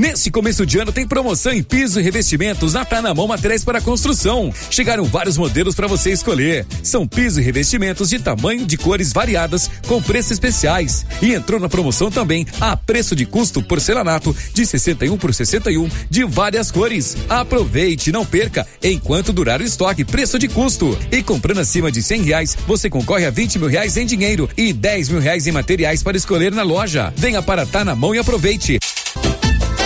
Nesse começo de ano tem promoção em piso e revestimentos na Tá na Mão Materiais para Construção. Chegaram vários modelos para você escolher. São piso e revestimentos de tamanho, de cores variadas, com preços especiais. E entrou na promoção também a preço de custo porcelanato de 61 por 61 de várias cores. Aproveite, não perca, enquanto durar o estoque, preço de custo. E comprando acima de 100 reais, você concorre a 20 mil reais em dinheiro e 10 mil reais em materiais para escolher na loja. Venha para Tá na Mão e aproveite.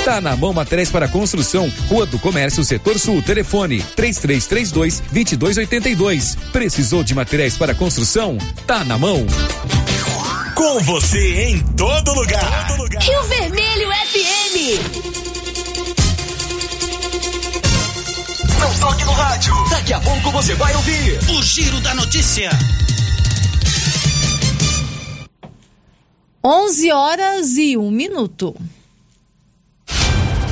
Tá na mão materiais para construção, Rua do Comércio, Setor Sul, telefone 3332 2282. Precisou de materiais para construção? Tá na mão. Com você em todo lugar. Todo lugar. Rio Vermelho FM. Não toque no rádio. Daqui a pouco você vai ouvir o Giro da Notícia. 11 horas e um minuto.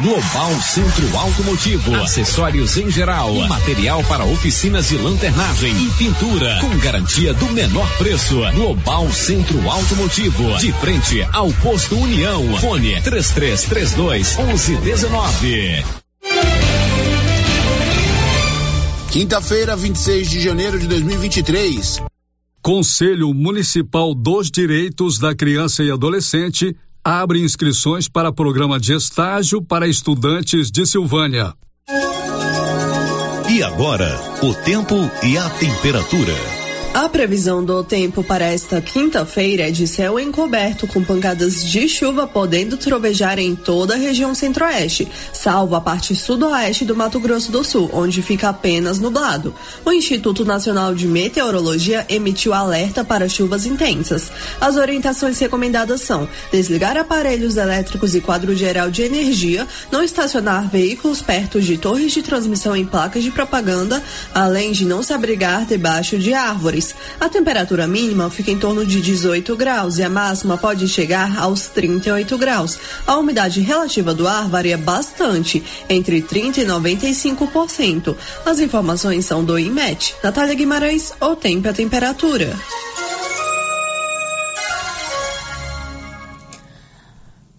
Global Centro Automotivo, acessórios em geral, material para oficinas de lanternagem e pintura, com garantia do menor preço. Global Centro Automotivo, de frente ao posto União. Fone 3332 1119. Quinta-feira, 26 de janeiro de 2023. Conselho Municipal dos Direitos da Criança e Adolescente abre inscrições para programa de estágio para estudantes de Silvânia. E agora, o tempo e a temperatura. A previsão do tempo para esta quinta-feira é de céu encoberto com pancadas de chuva podendo trovejar em toda a região centro-oeste, salvo a parte sudoeste do Mato Grosso do Sul, onde fica apenas nublado. O Instituto Nacional de Meteorologia emitiu alerta para chuvas intensas. As orientações recomendadas são desligar aparelhos elétricos e quadro geral de energia, não estacionar veículos perto de torres de transmissão em placas de propaganda, além de não se abrigar debaixo de árvores. A temperatura mínima fica em torno de 18 graus e a máxima pode chegar aos 38 graus. A umidade relativa do ar varia bastante, entre 30 e 95%. As informações são do IMET. Natália Guimarães, o tempo e a temperatura.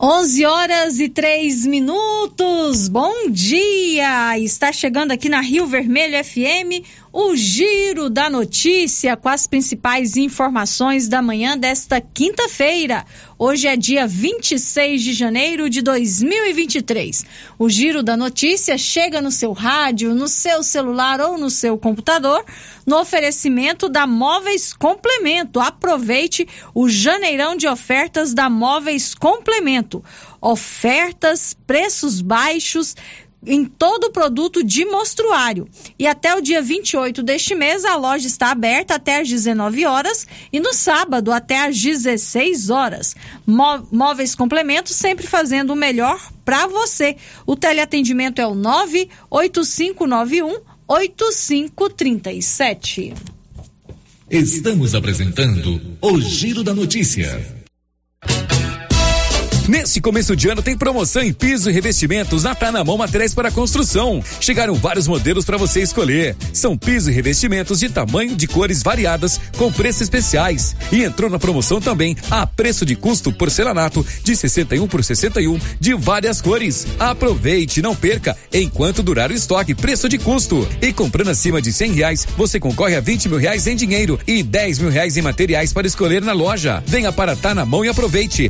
Onze horas e três minutos. Bom dia! Está chegando aqui na Rio Vermelho FM o giro da notícia com as principais informações da manhã desta quinta-feira. Hoje é dia 26 de janeiro de 2023. O giro da notícia chega no seu rádio, no seu celular ou no seu computador, no oferecimento da Móveis Complemento. Aproveite o janeirão de ofertas da Móveis Complemento. Ofertas, preços baixos em todo o produto de mostruário. E até o dia 28 deste mês, a loja está aberta até às 19 horas e no sábado até às 16 horas. Móveis complementos sempre fazendo o melhor para você. O teleatendimento é o 98591 8537. Estamos apresentando o Giro da Notícia. Nesse começo de ano tem promoção em piso e revestimentos na Tá na Mão Materiais para Construção. Chegaram vários modelos para você escolher. São piso e revestimentos de tamanho, de cores variadas, com preços especiais. E entrou na promoção também a preço de custo porcelanato de 61 por 61 de várias cores. Aproveite, não perca, enquanto durar o estoque, preço de custo. E comprando acima de 100 reais, você concorre a 20 mil reais em dinheiro e 10 mil reais em materiais para escolher na loja. Venha para Tá na Mão e aproveite.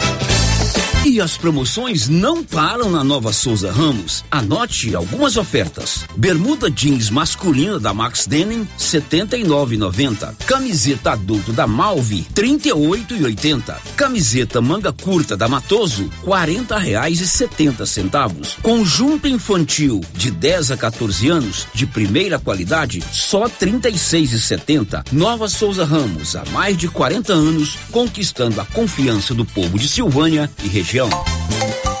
E as promoções não param na Nova Souza Ramos. Anote algumas ofertas. Bermuda jeans masculina da Max Denim, 79,90. Camiseta adulto da Malve, 38,80. Camiseta manga curta da Matoso, 40 reais e 70 centavos. Conjunto infantil de 10 a 14 anos, de primeira qualidade, só 36,70. Nova Souza Ramos, há mais de 40 anos, conquistando a confiança do povo de Silvânia e região região.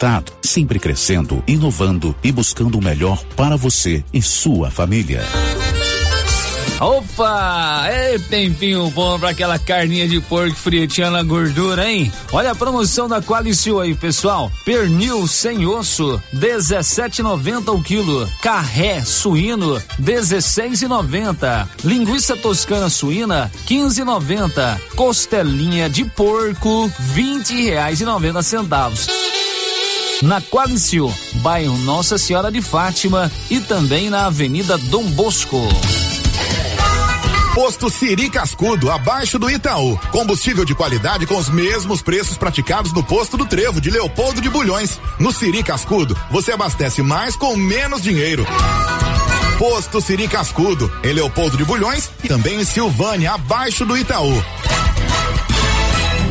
resultado, sempre crescendo, inovando e buscando o melhor para você e sua família. Opa! É tempinho bom pra aquela carninha de porco fritinha na gordura, hein? Olha a promoção da Qualicil aí, pessoal. Pernil sem osso, 17,90 o quilo. Carré suíno, 16,90. Linguiça toscana suína, 15,90. Costelinha de porco, 20 reais e 90 centavos na Qualicil, bairro Nossa Senhora de Fátima e também na Avenida Dom Bosco. Posto Siri Cascudo, abaixo do Itaú. Combustível de qualidade com os mesmos preços praticados no posto do Trevo de Leopoldo de Bulhões. No Siri Cascudo, você abastece mais com menos dinheiro. Posto Siri Cascudo, em Leopoldo de Bulhões e também em Silvânia, abaixo do Itaú.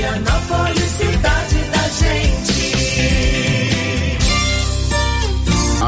Vianópolis, cidade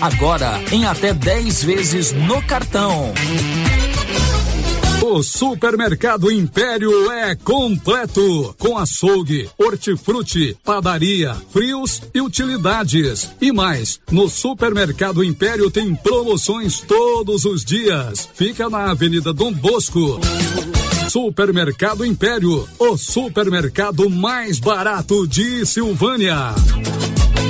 Agora em até 10 vezes no cartão. O Supermercado Império é completo, com açougue, hortifruti, padaria, frios e utilidades. E mais, no Supermercado Império tem promoções todos os dias. Fica na Avenida Dom Bosco. Supermercado Império, o supermercado mais barato de Silvânia.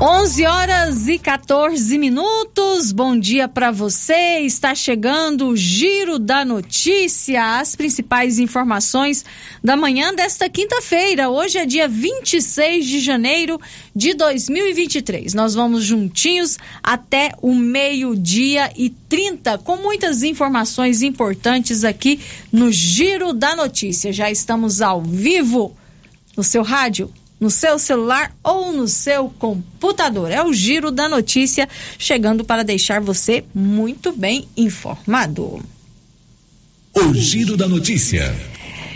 11 horas e 14 minutos. Bom dia para você. Está chegando o Giro da Notícia, as principais informações da manhã desta quinta-feira. Hoje é dia 26 de janeiro de 2023. Nós vamos juntinhos até o meio-dia e 30 com muitas informações importantes aqui no Giro da Notícia. Já estamos ao vivo no seu rádio no seu celular ou no seu computador. É o giro da notícia chegando para deixar você muito bem informado. O giro da notícia.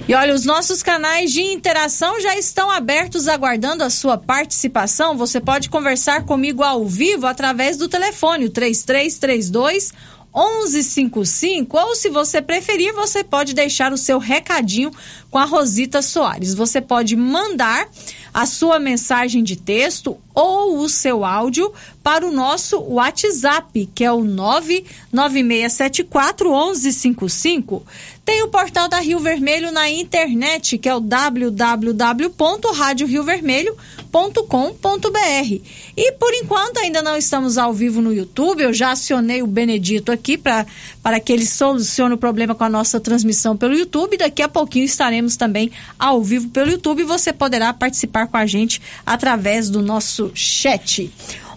E olha, os nossos canais de interação já estão abertos, aguardando a sua participação. Você pode conversar comigo ao vivo através do telefone, o 3332 1155 ou se você preferir, você pode deixar o seu recadinho com a Rosita Soares. Você pode mandar a sua mensagem de texto ou o seu áudio para o nosso WhatsApp, que é o 99674 1155. Tem o portal da Rio Vermelho na internet, que é o www.radioriovermelho.com.br. E por enquanto ainda não estamos ao vivo no YouTube, eu já acionei o Benedito aqui para que ele solucione o problema com a nossa transmissão pelo YouTube. Daqui a pouquinho estaremos também ao vivo pelo YouTube e você poderá participar com a gente através do nosso chat.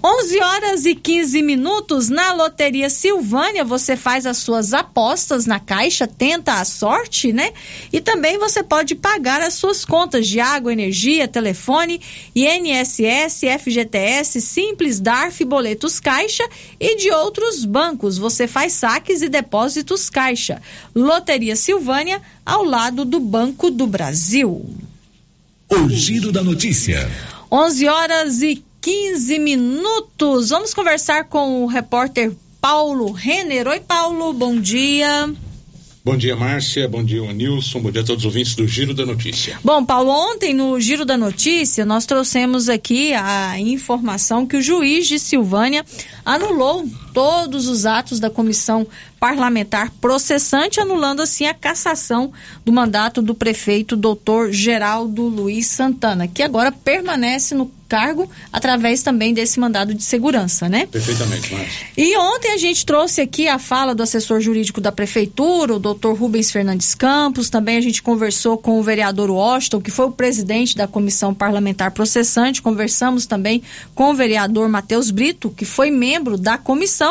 11 horas e 15 minutos na Loteria Silvânia, você faz as suas apostas na caixa, tenta a sorte, né? E também você pode pagar as suas contas de água, energia, telefone, INSS, FGTS, Simples, DARF, boletos caixa e de outros bancos. Você faz saques e depósitos caixa. Loteria Silvânia, ao lado do Banco do Brasil. O giro da notícia. 11 horas e 15 minutos. Vamos conversar com o repórter Paulo Renner. Oi, Paulo, bom dia. Bom dia, Márcia. Bom dia, Nilson. Bom dia a todos os ouvintes do Giro da Notícia. Bom, Paulo, ontem no Giro da Notícia nós trouxemos aqui a informação que o juiz de Silvânia anulou todos os atos da comissão parlamentar processante, anulando assim a cassação do mandato do prefeito doutor Geraldo Luiz Santana, que agora permanece no cargo através também desse mandado de segurança, né? Perfeitamente, Márcia. E ontem a gente trouxe aqui a fala do assessor jurídico da prefeitura, o doutor Rubens Fernandes Campos, também a gente conversou com o vereador Washington, que foi o presidente da comissão parlamentar processante, conversamos também com o vereador Matheus Brito, que foi membro da comissão,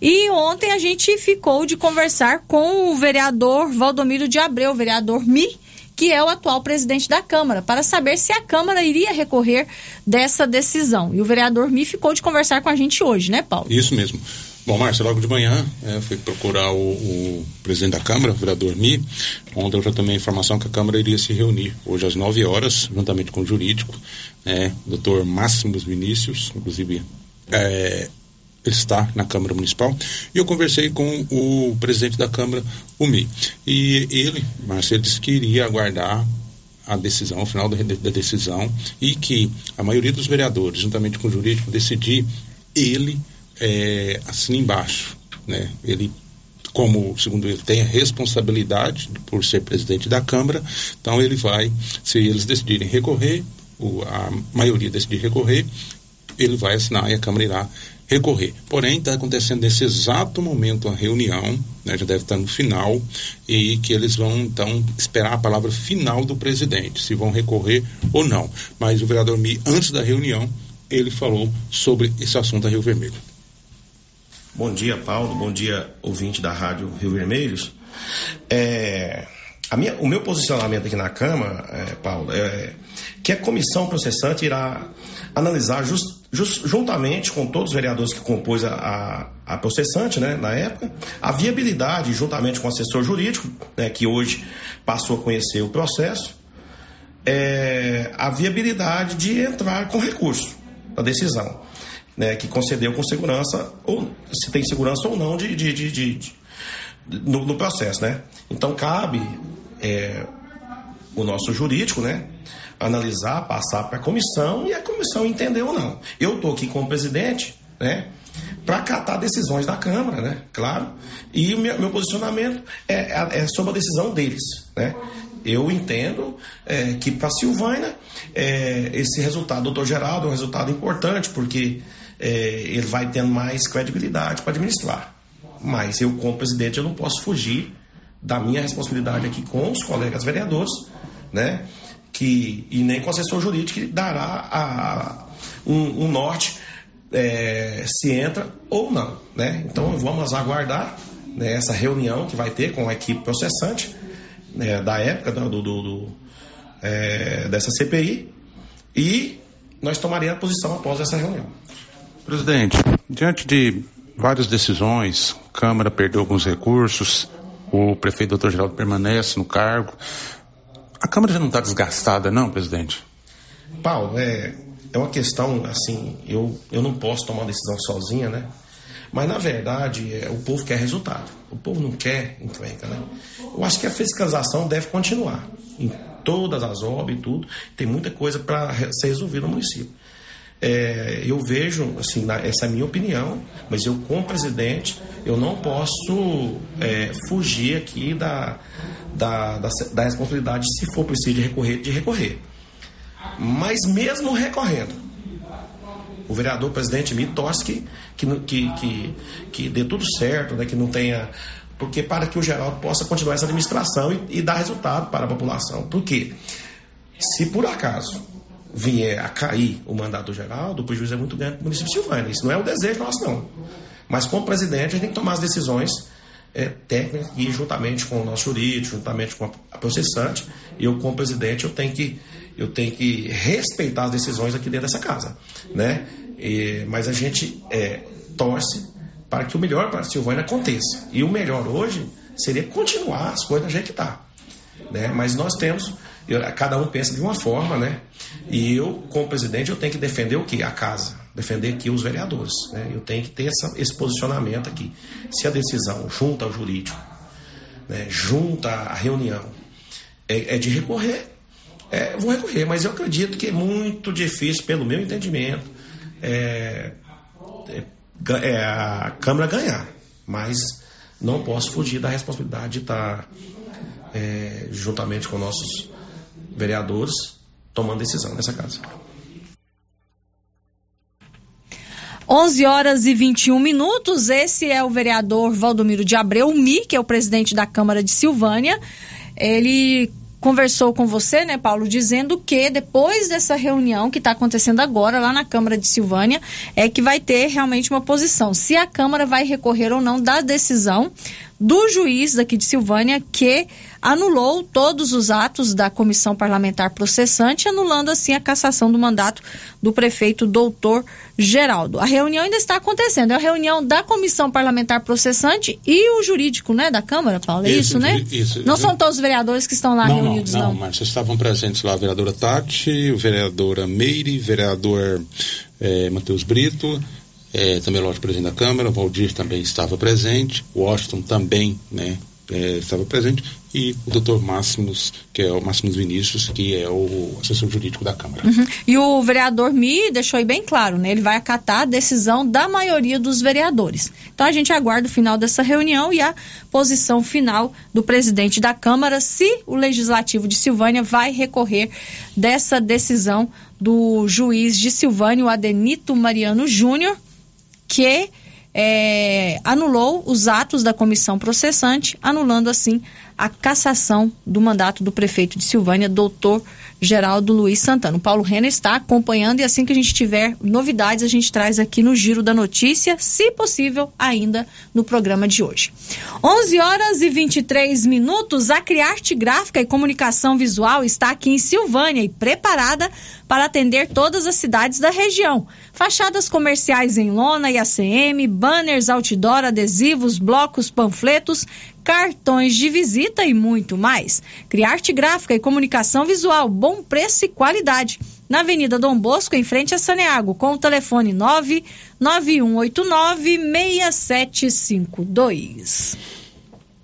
e ontem a gente ficou de conversar com o vereador Valdomiro de Abreu, vereador Mi, que é o atual presidente da Câmara, para saber se a Câmara iria recorrer dessa decisão. E o vereador Mi ficou de conversar com a gente hoje, né, Paulo? Isso mesmo. Bom, Márcia, logo de manhã é, fui procurar o, o, presidente da Câmara, o vereador Mi, onde eu já tomei a informação que a Câmara iria se reunir hoje às 9 horas, juntamente com o jurídico, né, doutor Máximos Vinícius, inclusive é, está na Câmara Municipal, e eu conversei com o presidente da Câmara, o Mi. E ele, Marcelo, disse que iria aguardar a decisão, o final da, decisão, e que a maioria dos vereadores, juntamente com o jurídico, decidir, ele é, embaixo. Né? Ele como, segundo ele, tem a responsabilidade por ser presidente da Câmara, então ele vai, se eles decidirem recorrer, o, a maioria decidir recorrer, ele vai assinar e a Câmara irá recorrer. Porém, está acontecendo nesse exato momento a reunião, né, já deve estar no final, e que eles vão então esperar a palavra final do presidente, se vão recorrer ou não. Mas o vereador Mi, antes da reunião, ele falou sobre esse assunto a Rio Vermelho. Bom dia, Paulo. Bom dia, ouvinte da Rádio Rio Vermelhos. É, minha, o meu posicionamento aqui na Câmara, é, Paulo, é que a comissão processante irá analisar just, juntamente com todos os vereadores que compôs a, a, a, processante, né, na época, a viabilidade, juntamente com o assessor jurídico, né, que hoje passou a conhecer o processo, é, a viabilidade de entrar com recurso na decisão, né, que concedeu com segurança, ou se tem segurança ou não de, de, de, de no, no, processo, né? Então cabe é, o nosso jurídico, né? analisar, passar para a comissão e a comissão entender ou não. Eu estou aqui como presidente, né? Para acatar decisões da Câmara, né? Claro. E o meu, meu posicionamento é, é, é, sobre a decisão deles, né? Eu entendo é, que para Silvânia é, esse resultado, doutor Geraldo, é um resultado importante, porque é, ele vai tendo mais credibilidade para administrar. Mas eu, como presidente, eu não posso fugir da minha responsabilidade aqui com os colegas vereadores, né? que, e nem com assessor jurídico que dará a, um, um norte é, se entra ou não. Né? Então vamos aguardar né, essa reunião que vai ter com a equipe processante né, da época do, do, do é, dessa CPI e nós tomaríamos a posição após essa reunião. Presidente, diante de várias decisões, Câmara perdeu alguns recursos, o prefeito doutor Geraldo permanece no cargo. A Câmara já não está desgastada, não, presidente? Paulo, é, é uma questão, assim, eu, eu não posso tomar uma decisão sozinha, né? Mas, na verdade, é, o povo quer resultado. O povo não quer encrenca, né? Eu acho que a fiscalização deve continuar em todas as obras e tudo. Tem muita coisa para ser resolvida no município. É, eu vejo, assim, na, essa é a minha opinião, mas eu, como presidente, eu não posso é, fugir aqui da, da, da, da responsabilidade, se for preciso de recorrer, de recorrer. Mas mesmo recorrendo, o vereador presidente me que, que, que, que, que dê tudo certo, né, que não tenha. Porque para que o Geraldo possa continuar essa administração e, e dar resultado para a população. Por quê? Se por acaso vier a cair o mandato do Geraldo, o prejuízo é muito grande para o município de Silvânia. Isso não é o desejo nosso, não. Mas como presidente, a gente tem que tomar as decisões é, técnicas e juntamente com o nosso jurídico, juntamente com a processante, eu como presidente eu tenho que eu tenho que respeitar as decisões aqui dentro dessa casa, né? E, mas a gente é, torce para que o melhor para a Silvânia aconteça. E o melhor hoje seria continuar as coisas do jeito que está. Né? Mas nós temos, eu, cada um pensa de uma forma, né? E eu, como presidente, eu tenho que defender o quê? A casa, defender aqui os vereadores. Né? Eu tenho que ter essa, esse posicionamento aqui. Se a decisão junta ao jurídico, né, junta à reunião, é, é de recorrer, é, vou recorrer, mas eu acredito que é muito difícil, pelo meu entendimento, é, é, é, a Câmara ganhar. Mas não posso fugir da responsabilidade de estar, é, juntamente com nossos vereadores, tomando decisão nessa casa. 11 horas e 21 minutos. Esse é o vereador Valdomiro de Abreu, Mi, que é o presidente da Câmara de Silvânia. Ele conversou com você, né, Paulo, dizendo que depois dessa reunião que está acontecendo agora lá na Câmara de Silvânia, é que vai ter realmente uma posição. Se a Câmara vai recorrer ou não da decisão do juiz daqui de Silvânia que anulou todos os atos da comissão parlamentar processante, anulando assim a cassação do mandato do prefeito doutor Geraldo. A reunião ainda está acontecendo, é a reunião da comissão parlamentar processante e o jurídico, né, da Câmara, Paulo, é isso, isso né? Isso, não são todos os vereadores que estão lá não, reunidos, não. Não, mas estavam presentes lá a vereadora Tati, o vereadora Meire, vereador eh, Matheus Brito, é, também lógico presidente da Câmara, o Valdir também estava presente, o Washington também, né, é, estava presente, e o doutor Máximos, que é o Máximos Vinícius, que é o assessor jurídico da Câmara. Uhum. E o vereador Mi deixou aí bem claro, né? Ele vai acatar a decisão da maioria dos vereadores. Então a gente aguarda o final dessa reunião e a posição final do presidente da Câmara, se o Legislativo de Silvânia vai recorrer dessa decisão do juiz de Silvânia, o Adenito Mariano Júnior, que é, anulou os atos da comissão processante, anulando assim a cassação do mandato do prefeito de Silvânia, doutor Geraldo Luiz Santana. O Paulo Renner está acompanhando e assim que a gente tiver novidades, a gente traz aqui no Giro da Notícia, se possível, ainda no programa de hoje. 11 horas e 23 minutos. A Criarte Gráfica e Comunicação Visual está aqui em Silvânia e preparada para atender todas as cidades da região. Fachadas comerciais em lona e ACM, banners, outdoor, adesivos, blocos, panfletos, cartões de visita e muito mais. Criarte Gráfica e Comunicação Visual, bom preço e qualidade. Na Avenida Dom Bosco, em frente a Saneago, com o telefone 99189 6752.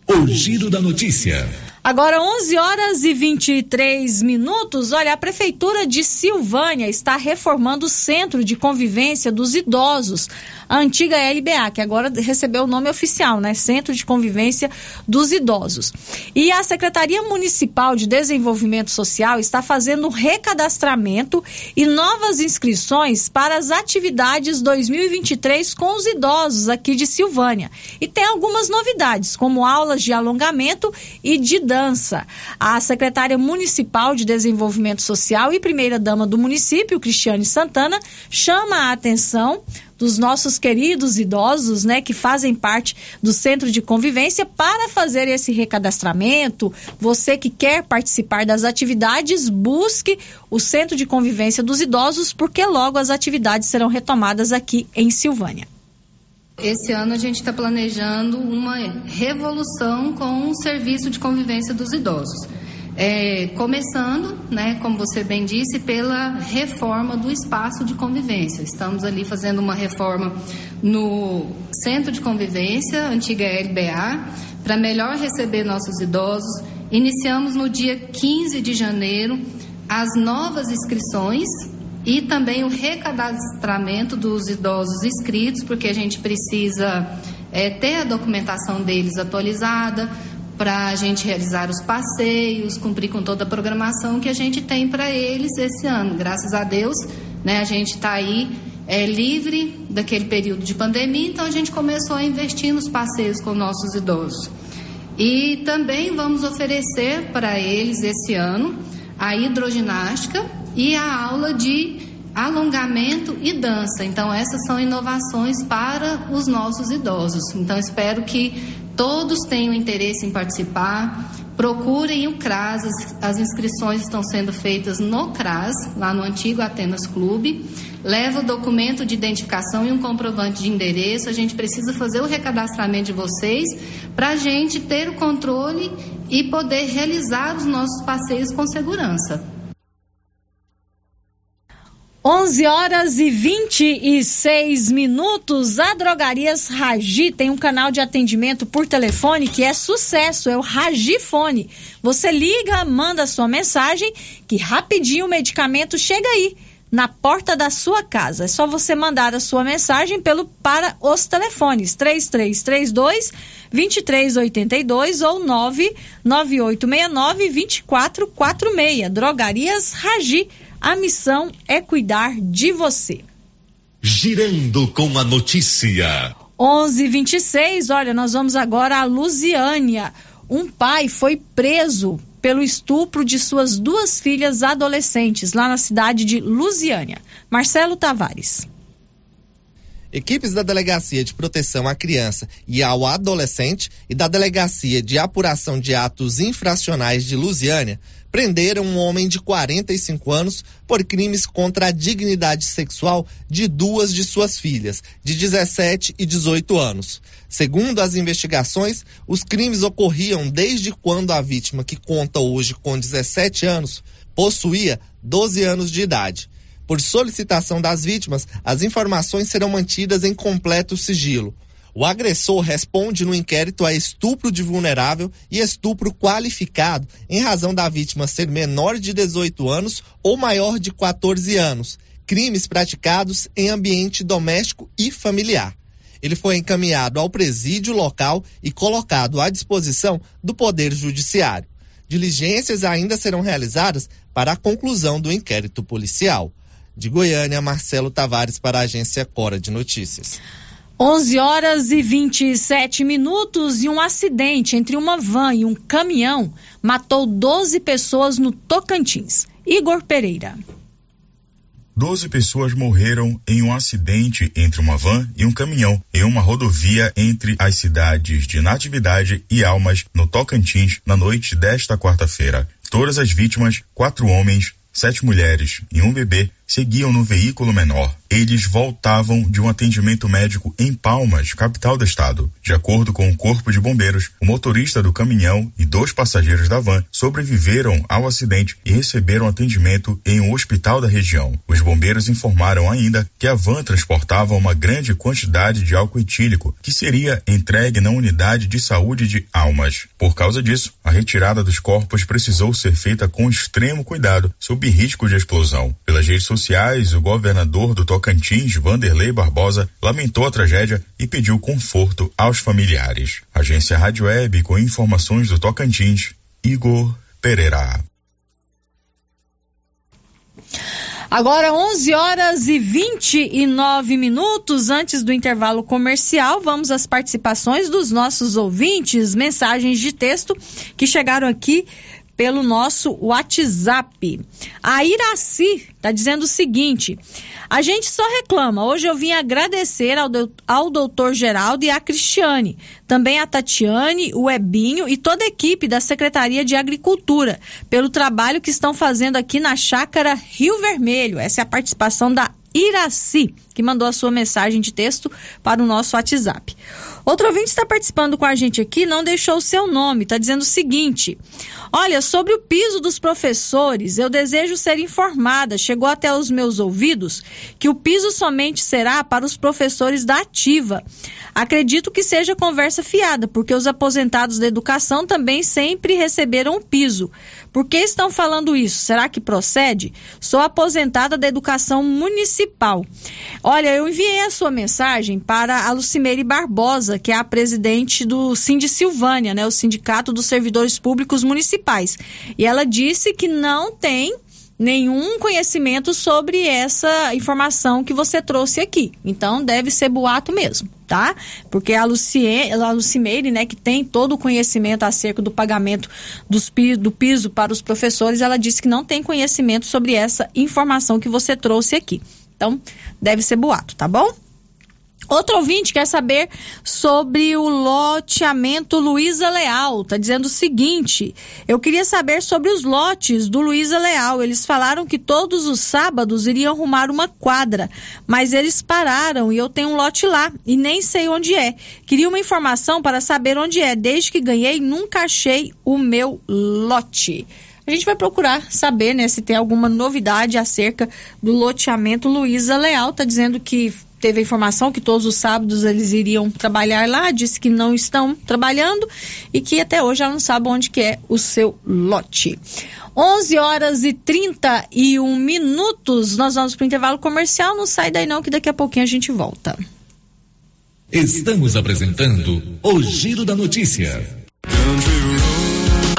O Giro da Notícia. Agora 11 horas e 23 minutos. Olha, a prefeitura de Silvânia está reformando o Centro de Convivência dos Idosos, a antiga LBA, que agora recebeu o nome oficial, né? Centro de Convivência dos Idosos. E a Secretaria Municipal de Desenvolvimento Social está fazendo recadastramento e novas inscrições para as atividades 2023 com os idosos aqui de Silvânia. E tem algumas novidades, como aulas de alongamento e de dança. A secretária municipal de Desenvolvimento Social e primeira-dama do município, Cristiane Santana, chama a atenção dos nossos queridos idosos, né, que fazem parte do centro de convivência para fazer esse recadastramento. Você que quer participar das atividades, busque o centro de convivência dos idosos, porque logo as atividades serão retomadas aqui em Silvânia. Esse ano a gente está planejando uma revolução com o serviço de convivência dos idosos. É, começando, né, como você bem disse, pela reforma do espaço de convivência. Estamos ali fazendo uma reforma no Centro de Convivência, antiga LBA, para melhor receber nossos idosos. Iniciamos no dia 15 de janeiro as novas inscrições e também o recadastramento dos idosos inscritos, porque a gente precisa é, ter a documentação deles atualizada para a gente realizar os passeios, cumprir com toda a programação que a gente tem para eles esse ano. Graças a Deus, né, a gente está aí é, livre daquele período de pandemia, então a gente começou a investir nos passeios com nossos idosos. E também vamos oferecer para eles esse ano a hidroginástica e a aula de alongamento e dança. Então, essas são inovações para os nossos idosos. Então, espero que todos tenham interesse em participar. Procurem o CRAS, as, inscrições estão sendo feitas no CRAS, lá no antigo Atenas Clube. Leva o documento de identificação e um comprovante de endereço. A gente precisa fazer o recadastramento de vocês para a gente ter o controle e poder realizar os nossos passeios com segurança. 11 horas e 26 minutos. A Drogarias Ragi tem um canal de atendimento por telefone que é sucesso, é o Ragifone. Você liga, manda sua mensagem que rapidinho o medicamento chega aí na porta da sua casa. É só você mandar a sua mensagem pelo para os telefones 3332 2382 ou 99869 2446. Drogarias Ragi a missão é cuidar de você. Girando com a notícia. 11:26. Olha, nós vamos agora a Lusiânia. Um pai foi preso pelo estupro de suas duas filhas adolescentes lá na cidade de Lusiânia. Marcelo Tavares. Equipes da Delegacia de Proteção à Criança e ao Adolescente e da Delegacia de Apuração de Atos Infracionais de Lusiânia prenderam um homem de 45 anos por crimes contra a dignidade sexual de duas de suas filhas, de 17 e 18 anos. Segundo as investigações, os crimes ocorriam desde quando a vítima, que conta hoje com 17 anos, possuía 12 anos de idade. Por solicitação das vítimas, as informações serão mantidas em completo sigilo. O agressor responde no inquérito a estupro de vulnerável e estupro qualificado em razão da vítima ser menor de 18 anos ou maior de 14 anos, crimes praticados em ambiente doméstico e familiar. Ele foi encaminhado ao presídio local e colocado à disposição do Poder Judiciário. Diligências ainda serão realizadas para a conclusão do inquérito policial. De Goiânia, Marcelo Tavares para a agência Cora de Notícias. 11 horas e 27 minutos e um acidente entre uma van e um caminhão matou 12 pessoas no Tocantins. Igor Pereira. Doze pessoas morreram em um acidente entre uma van e um caminhão em uma rodovia entre as cidades de Natividade e Almas, no Tocantins, na noite desta quarta-feira. Todas as vítimas, quatro homens, sete mulheres e um bebê, seguiam no veículo menor. Eles voltavam de um atendimento médico em Palmas, capital do estado. De acordo com o Corpo de Bombeiros, o motorista do caminhão e dois passageiros da van sobreviveram ao acidente e receberam atendimento em um hospital da região. Os bombeiros informaram ainda que a van transportava uma grande quantidade de álcool etílico que seria entregue na unidade de saúde de Almas. Por causa disso, a retirada dos corpos precisou ser feita com extremo cuidado, sob risco de explosão. Pelas redes sociais, o governador do Tocantins, Vanderlei Barbosa, lamentou a tragédia e pediu conforto aos familiares. Agência Rádio Web com informações do Tocantins, Igor Pereira. Agora 11 horas e 29 minutos antes do intervalo comercial, vamos às participações dos nossos ouvintes, mensagens de texto que chegaram aqui pelo nosso WhatsApp. A Iraci está dizendo o seguinte: a gente só reclama. Hoje eu vim agradecer ao, do, ao doutor Geraldo e à Cristiane. também a Tatiane, o Ebinho e toda a equipe da Secretaria de Agricultura pelo trabalho que estão fazendo aqui na chácara Rio Vermelho. Essa é a participação da Iraci, que mandou a sua mensagem de texto para o nosso WhatsApp. Outro ouvinte está participando com a gente aqui, não deixou o seu nome, está dizendo o seguinte: Olha, sobre o piso dos professores, eu desejo ser informada, chegou até os meus ouvidos, que o piso somente será para os professores da ativa. Acredito que seja conversa fiada, porque os aposentados da educação também sempre receberam o piso. Por que estão falando isso? Será que procede? Sou aposentada da educação municipal. Olha, eu enviei a sua mensagem para a Lucimeire Barbosa, que é a presidente do Sind Silvânia, né, o Sindicato dos Servidores Públicos Municipais. E ela disse que não tem nenhum conhecimento sobre essa informação que você trouxe aqui. Então, deve ser boato mesmo, tá? Porque a, Lucie, a Lucimeire, né, que tem todo o conhecimento acerca do pagamento dos, do piso para os professores, ela disse que não tem conhecimento sobre essa informação que você trouxe aqui. Então, deve ser boato, tá bom? Outro ouvinte quer saber sobre o loteamento Luiza Leal. Está dizendo o seguinte: eu queria saber sobre os lotes do Luiza Leal. Eles falaram que todos os sábados iriam arrumar uma quadra, mas eles pararam e eu tenho um lote lá e nem sei onde é. Queria uma informação para saber onde é. Desde que ganhei, nunca achei o meu lote. A gente vai procurar saber né, se tem alguma novidade acerca do loteamento Luiza Leal. Está dizendo que teve a informação que todos os sábados eles iriam trabalhar lá, disse que não estão trabalhando e que até hoje ela não sabe onde que é o seu lote. 11 horas e 31 minutos, nós vamos para o intervalo comercial, não sai daí não que daqui a pouquinho a gente volta. Estamos apresentando o Giro da Notícia.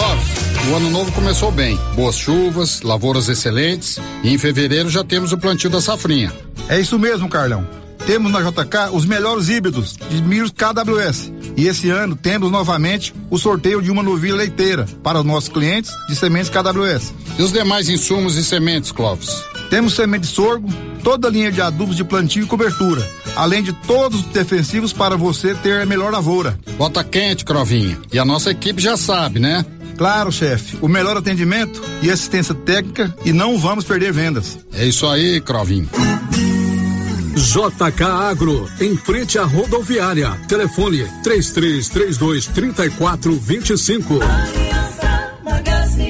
Clóvis, o ano novo começou bem. Boas chuvas, lavouras excelentes e em fevereiro já temos o plantio da safrinha. É isso mesmo, Carlão. Temos na JK os melhores híbridos de milho KWS. E esse ano temos novamente o sorteio de uma novilha leiteira para os nossos clientes de sementes KWS. E os demais insumos e sementes, Clóvis? Temos semente de sorgo, toda a linha de adubos de plantio e cobertura, além de todos os defensivos para você ter a melhor lavoura. Bota quente, Crovinha. E a nossa equipe já sabe, né? Claro, chefe. O melhor atendimento e assistência técnica e não vamos perder vendas. É isso aí, Crovinho. JK Agro, em frente à rodoviária. Telefone 3332 3425. Aliança Magazine.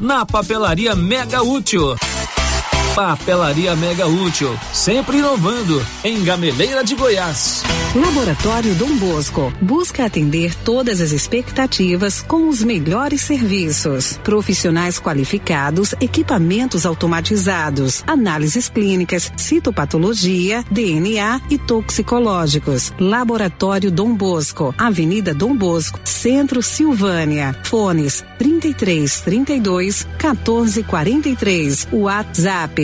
na Papelaria Mega Útil. Papelaria Mega Útil, sempre inovando, em Gameleira de Goiás. Laboratório Dom Bosco busca atender todas as expectativas com os melhores serviços. Profissionais qualificados, equipamentos automatizados, análises clínicas, citopatologia, DNA e toxicológicos. Laboratório Dom Bosco, Avenida Dom Bosco, Centro Silvânia. Fones 33 32 14 43. WhatsApp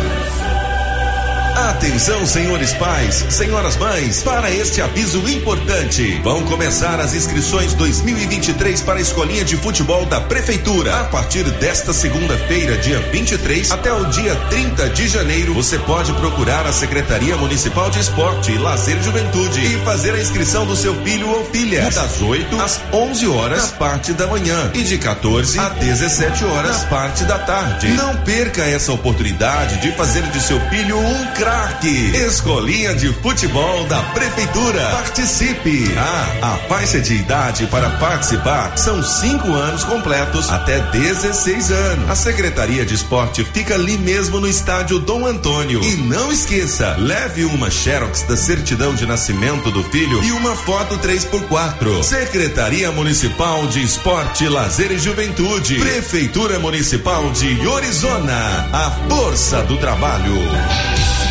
Atenção, senhores pais, senhoras mães, para este aviso importante. Vão começar as inscrições 2023 para a escolinha de futebol da prefeitura. A partir desta segunda-feira, dia 23, até o dia 30 de janeiro, você pode procurar a Secretaria Municipal de Esporte, Lazer e Juventude e fazer a inscrição do seu filho ou filha das 8 às 11 horas, na parte da manhã, e de 14 a 17 horas, na parte da tarde. Não perca essa oportunidade de fazer de seu filho um craque. Escolinha de futebol da prefeitura. Participe. Ah, a faixa de idade para participar são cinco anos completos até 16 anos. A Secretaria de Esporte fica ali mesmo no estádio Dom Antônio. E não esqueça, leve uma Xerox da certidão de nascimento do filho e uma foto 3x4. Secretaria Municipal de Esporte, Lazer e Juventude. Prefeitura Municipal de Orizona. A força do trabalho.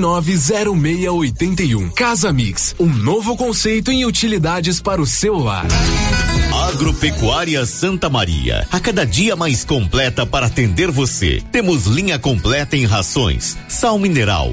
999990681. Casa Mix, um novo conceito em utilidades para o celular. Agropecuária Santa Maria, a cada dia mais completa para atender você. Temos linha completa em rações, sal mineral,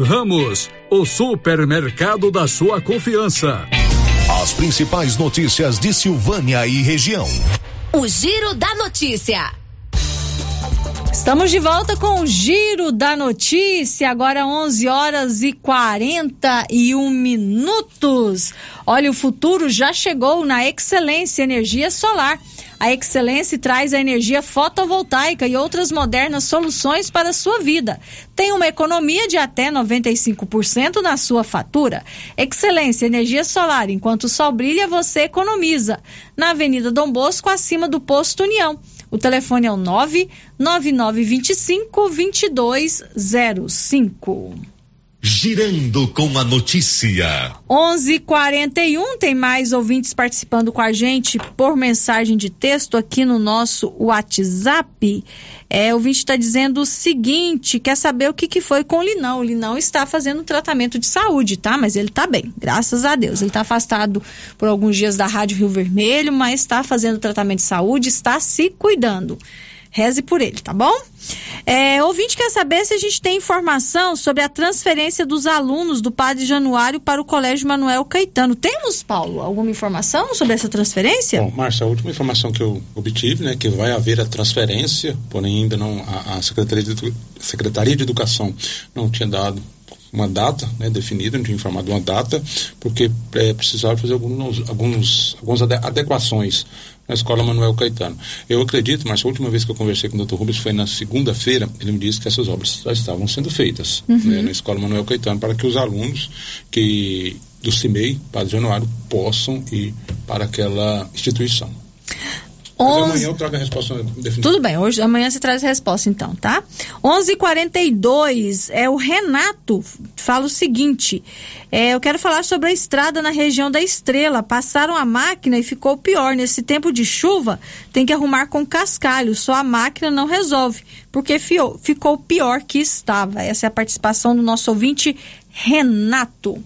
Ramos, o supermercado da sua confiança. As principais notícias de Silvânia e região. O Giro da Notícia. Estamos de volta com o Giro da Notícia, agora 11 horas e 41 minutos. Olha, o futuro já chegou na Excelência Energia Solar. A Excelência traz a energia fotovoltaica e outras modernas soluções para a sua vida. Tem uma economia de até 95% na sua fatura. Excelência Energia Solar, enquanto o sol brilha, você economiza. Na Avenida Dom Bosco, acima do Posto União. O telefone é o 99925 2205. Girando com a notícia. 11:41 tem mais ouvintes participando com a gente por mensagem de texto aqui no nosso WhatsApp. É, o ouvinte está dizendo o seguinte: quer saber o que, que foi com o Linão? O Linão está fazendo tratamento de saúde, tá? Mas ele está bem, graças a Deus. Ele está afastado por alguns dias da Rádio Rio Vermelho, mas está fazendo tratamento de saúde, está se cuidando. Reze por ele, tá bom? É, ouvinte quer saber se a gente tem informação sobre a transferência dos alunos do Padre Januário para o Colégio Manuel Caetano. Temos, Paulo, alguma informação sobre essa transferência? Bom, Márcia, a última informação que eu obtive, né, que vai haver a transferência, porém ainda não, a, a Secretaria, de, Secretaria de Educação não tinha dado uma data né, definida, não tinha informado uma data, porque é, precisava fazer alguns, alguns, algumas adequações na Escola Manuel Caetano. Eu acredito, mas a última vez que eu conversei com o Dr. Rubens foi na segunda-feira, ele me disse que essas obras já estavam sendo feitas uhum. né, na Escola Manuel Caetano para que os alunos que do CIMEI, Padre Januário, possam ir para aquela instituição. Mas amanhã eu trago a resposta definitiva. Tudo bem, hoje, amanhã você traz a resposta então, tá? 11:42 é o Renato fala o seguinte: é, eu quero falar sobre a estrada na região da Estrela. Passaram a máquina e ficou pior. Nesse tempo de chuva, tem que arrumar com cascalho. Só a máquina não resolve, porque fiou, ficou pior que estava. Essa é a participação do nosso ouvinte Renato.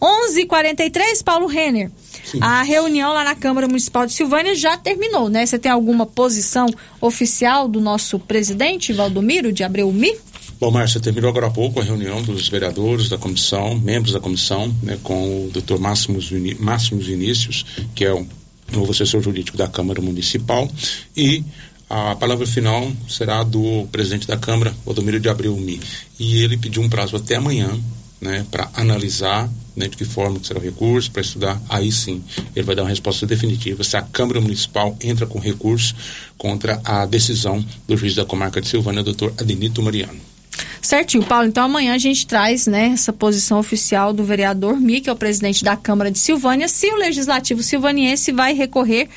11:43 Paulo Renner. Sim. A reunião lá na Câmara Municipal de Silvânia já terminou, né? Você tem alguma posição oficial do nosso presidente, Valdomiro, de Abreu-Mi? Bom, Márcia, terminou agora há pouco a reunião dos vereadores da comissão, membros da comissão, né, com o doutor Máximos, Máximos Vinícius, que é o novo assessor jurídico da Câmara Municipal, e a palavra final será do presidente da Câmara, Valdomiro de Abreu Mi. E ele pediu um prazo até amanhã né, para analisar né, de que forma que será o recurso, para estudar, aí sim ele vai dar uma resposta definitiva se a Câmara Municipal entra com recurso contra a decisão do juiz da comarca de Silvânia, doutor Adenito Mariano. Certinho, Paulo. Então amanhã a gente traz né, essa posição oficial do vereador Mi, que é o presidente da Câmara de Silvânia, se o Legislativo silvaniense vai recorrer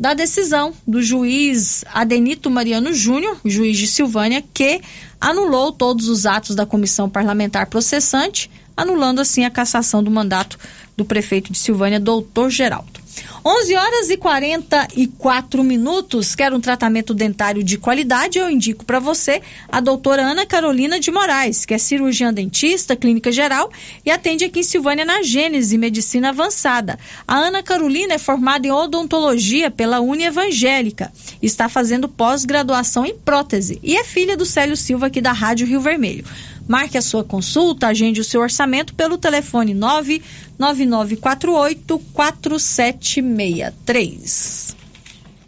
da decisão do juiz Adenito Mariano Júnior, juiz de Silvânia, que anulou todos os atos da comissão parlamentar processante, anulando assim a cassação do mandato do prefeito de Silvânia, doutor Geraldo. 11 horas e 44 minutos. Quer um tratamento dentário de qualidade? Eu indico para você a doutora Ana Carolina de Moraes, que é cirurgiã dentista, clínica geral e atende aqui em Silvânia na Gênese Medicina Avançada. A Ana Carolina é formada em odontologia pela Uni Evangélica, está fazendo pós-graduação em prótese e é filha do Célio Silva aqui da Rádio Rio Vermelho. Marque a sua consulta, agende o seu orçamento pelo telefone 99948 4763.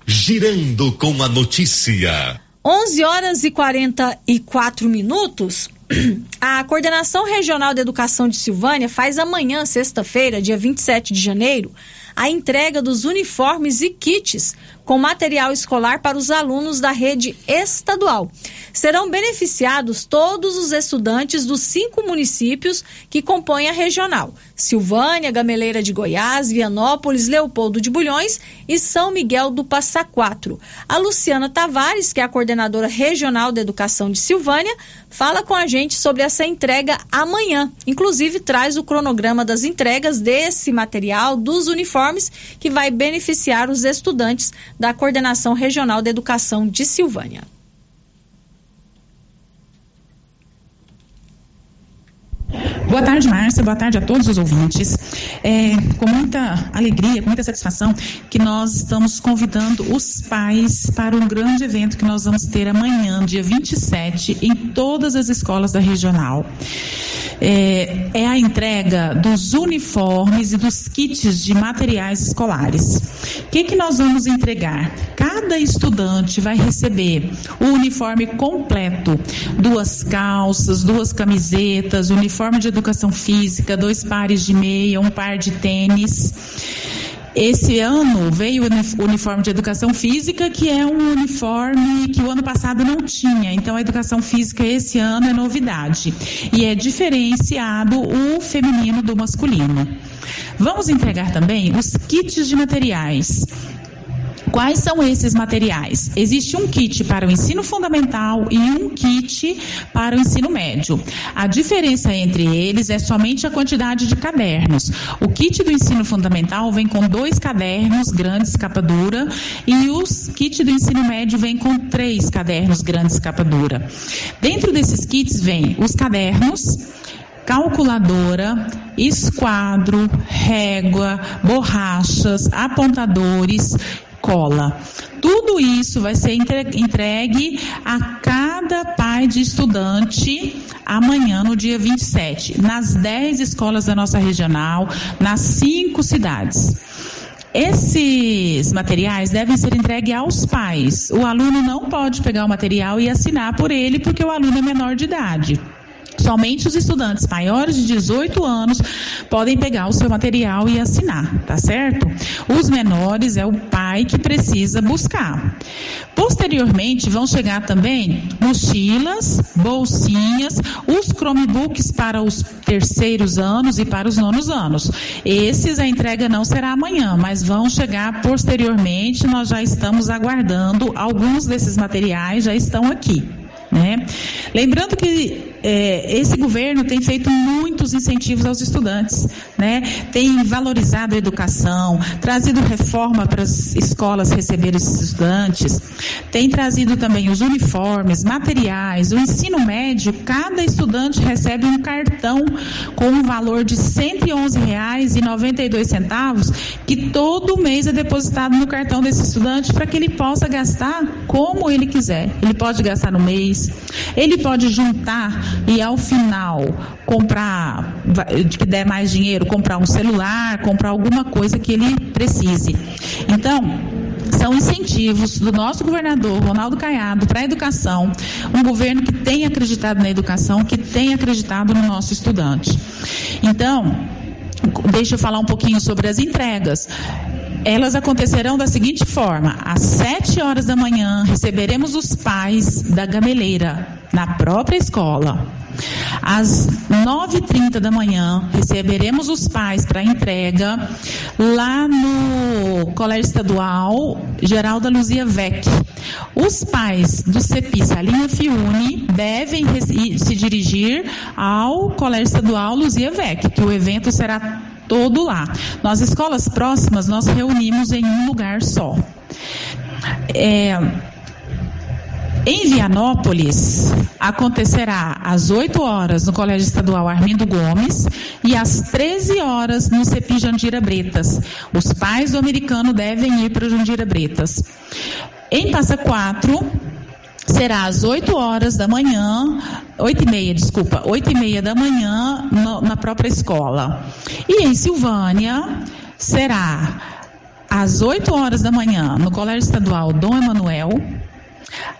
Girando com a notícia. 11 horas e 44 minutos. A Coordenação Regional de Educação de Silvânia faz amanhã, sexta-feira, dia 27 de janeiro, a entrega dos uniformes e kits com material escolar para os alunos da rede estadual. Serão beneficiados todos os estudantes dos cinco municípios que compõem a regional: Silvânia, Gameleira de Goiás, Vianópolis, Leopoldo de Bulhões e São Miguel do Passa Quatro. A Luciana Tavares, que é a coordenadora regional da educação de Silvânia, fala com a gente sobre essa entrega amanhã. Inclusive, traz o cronograma das entregas desse material, dos uniformes, que vai beneficiar os estudantes da Coordenação Regional da Educação de Silvânia. Boa tarde, Márcia. Boa tarde a todos os ouvintes. É, com muita alegria, com muita satisfação, que nós estamos convidando os pais para um grande evento que nós vamos ter amanhã, dia 27, em todas as escolas da regional. É, é a entrega dos uniformes e dos kits de materiais escolares. O que, que nós vamos entregar? Cada estudante vai receber o uniforme completo: duas calças, duas camisetas, uniforme de educação física, dois pares de meia, um par de tênis. Esse ano veio o uniforme de educação física, que é um uniforme que o ano passado não tinha. Então, a educação física esse ano é novidade. E é diferenciado o feminino do masculino. Vamos entregar também os kits de materiais. Quais são esses materiais? Existe um kit para o ensino fundamental e um kit para o ensino médio. A diferença entre eles é somente a quantidade de cadernos. O kit do ensino fundamental vem com dois cadernos grandes capa dura e o kit do ensino médio vem com três cadernos grandes capa dura. Dentro desses kits vem os cadernos, calculadora, esquadro, régua, borrachas, apontadores cola. Tudo isso vai ser entregue a cada pai de estudante amanhã, no dia 27, nas 10 escolas da nossa regional, nas cinco cidades. Esses materiais devem ser entregues aos pais. O aluno não pode pegar o material e assinar por ele, porque o aluno é menor de idade. Somente os estudantes maiores de 18 anos podem pegar o seu material e assinar, tá certo? Os menores é o pai que precisa buscar. Posteriormente, vão chegar também mochilas, bolsinhas, os Chromebooks para os terceiros anos e para os nonos anos. Esses a entrega não será amanhã, mas vão chegar posteriormente. Nós já estamos aguardando. Alguns desses materiais já estão aqui. Né? Lembrando que é, esse governo tem feito muitos incentivos aos estudantes, né? tem valorizado a educação, trazido reforma para as escolas receber esses estudantes, tem trazido também os uniformes, materiais, o ensino médio, cada estudante recebe um cartão com um valor de R$ 111,92 que todo mês é depositado no cartão desse estudante para que ele possa gastar como ele quiser. Ele pode gastar no mês, ele pode juntar e ao final comprar, que der mais dinheiro, comprar um celular, comprar alguma coisa que ele precise. Então, são incentivos do nosso governador Ronaldo Caiado para a educação, um governo que tem acreditado na educação, que tem acreditado no nosso estudante. Então, deixa eu falar um pouquinho sobre as entregas. Elas acontecerão da seguinte forma: às 7 horas da manhã receberemos os pais da gameleira na própria escola. Às 9h30 da manhã, receberemos os pais para entrega lá no Colégio Estadual Geralda Luzia Vec. Os pais do CEPI Salinha Fiune devem se dirigir ao Colégio Estadual Luzia Vec, que o evento será todo lá. Nas escolas próximas, nós reunimos em um lugar só. É, em Vianópolis, acontecerá às 8 horas no Colégio Estadual Armindo Gomes e às 13 horas no CEPI Jandira Bretas. Os pais do americano devem ir para Jandira Bretas. Em Passa Quatro, será às 8 horas da manhã, 8 e meia, desculpa, 8 e meia da manhã no, na própria escola. E em Silvânia, será às 8 horas da manhã no Colégio Estadual Dom Emanuel,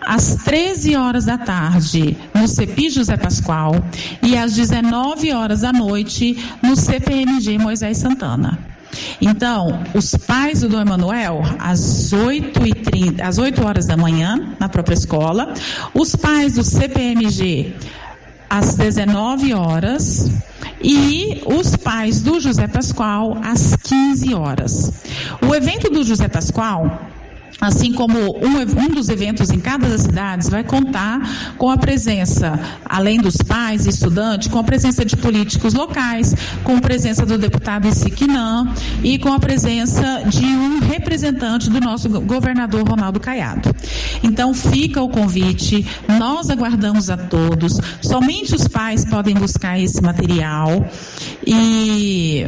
às 13 horas da tarde no CEPI José Pascoal e às 19 horas da noite no CPMG Moisés Santana. Então, os pais do Dom Emanuel, às 8, e 30, às 8 horas da manhã, na própria escola, os pais do CPMG, às 19 horas, e os pais do José Pascoal, às 15 horas. O evento do José Pascoal assim como um, um, dos eventos em cada das cidades vai contar com a presença, além dos pais e estudantes, com a presença de políticos locais, com a presença do deputado Isiquinã e com a presença de um representante do nosso governador Ronaldo Caiado. Então fica o convite, nós aguardamos a todos, somente os pais podem buscar esse material. E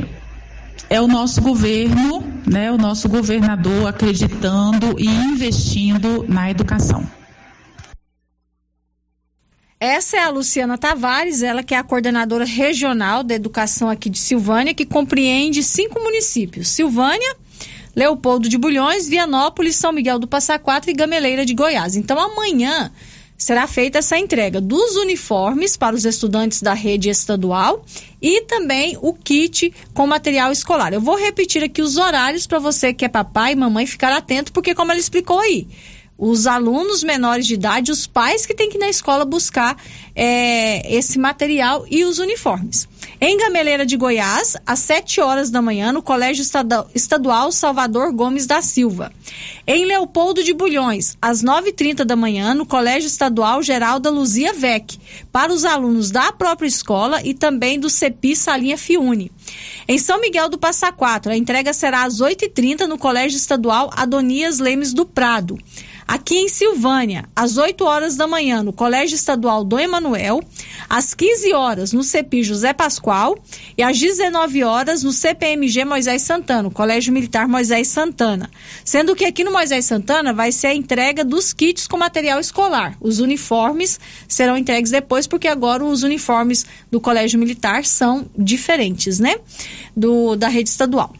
é o nosso governo, né, o nosso governador acreditando e investindo na educação. Essa é a Luciana Tavares, ela que é a coordenadora regional da educação aqui de Silvânia, que compreende cinco municípios: Silvânia, Leopoldo de Bulhões, Vianópolis, São Miguel do Passa Quatro e Gameleira de Goiás. Então amanhã será feita essa entrega dos uniformes para os estudantes da rede estadual e também o kit com material escolar. Eu vou repetir aqui os horários para você que é papai e mamãe ficar atento, porque como ela explicou aí, os alunos menores de idade, os pais que têm que ir na escola buscar é, esse material e os uniformes. Em Gameleira de Goiás, às 7 horas da manhã, no Colégio Estadual Salvador Gomes da Silva. Em Leopoldo de Bulhões, às 9h30 da manhã, no Colégio Estadual Geralda Luzia Vec, para os alunos da própria escola e também do CEPI Salinha Fiune. Em São Miguel do Passa Quatro, a entrega será às 8h30 no Colégio Estadual Adonias Lemes do Prado. Aqui em Silvânia, às 8 horas da manhã, no Colégio Estadual do Emanuel, às 15 horas no CEPI José Pascoal e às 19 horas no CPMG Moisés Santana, Colégio Militar Moisés Santana. Sendo que aqui no Moisés Santana vai ser a entrega dos kits com material escolar. Os uniformes serão entregues depois, porque agora os uniformes do Colégio Militar são diferentes, né? Do, da rede estadual.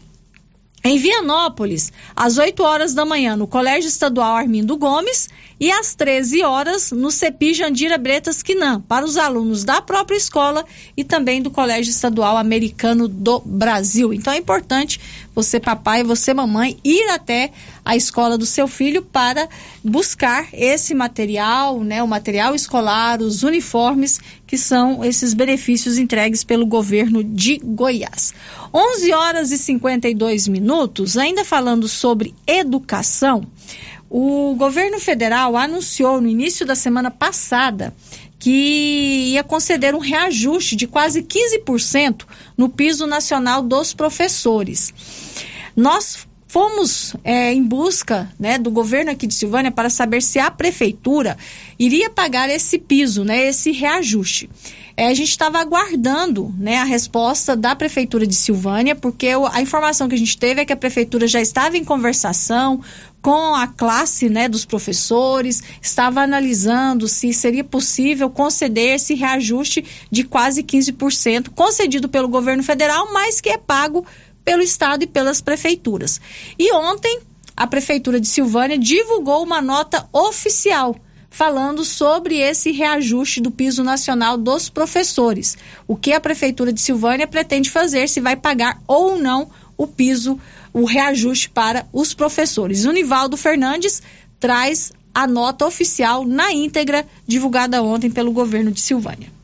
Em Vianópolis, às 8 horas da manhã, no Colégio Estadual Armindo Gomes e às 13 horas no CEPI Jandira Bretas Quinã, para os alunos da própria escola e também do Colégio Estadual Americano do Brasil. Então é importante você, papai, você, mamãe, ir até a escola do seu filho para buscar esse material, né, o material escolar, os uniformes, que são esses benefícios entregues pelo governo de Goiás. 11 horas e 52 minutos, ainda falando sobre educação, o governo federal anunciou no início da semana passada que ia conceder um reajuste de quase 15% no piso nacional dos professores. Nós fomos é, em busca né, do governo aqui de Silvânia para saber se a prefeitura iria pagar esse piso, né, esse reajuste. É, a gente estava aguardando né, a resposta da Prefeitura de Silvânia, porque a informação que a gente teve é que a Prefeitura já estava em conversação com a classe né, dos professores, estava analisando se seria possível conceder esse reajuste de quase 15%, concedido pelo governo federal, mas que é pago pelo Estado e pelas prefeituras. E ontem, a Prefeitura de Silvânia divulgou uma nota oficial falando sobre esse reajuste do piso nacional dos professores. O que a Prefeitura de Silvânia pretende fazer, se vai pagar ou não o piso, o reajuste para os professores. O Nivaldo Fernandes traz a nota oficial na íntegra divulgada ontem pelo governo de Silvânia.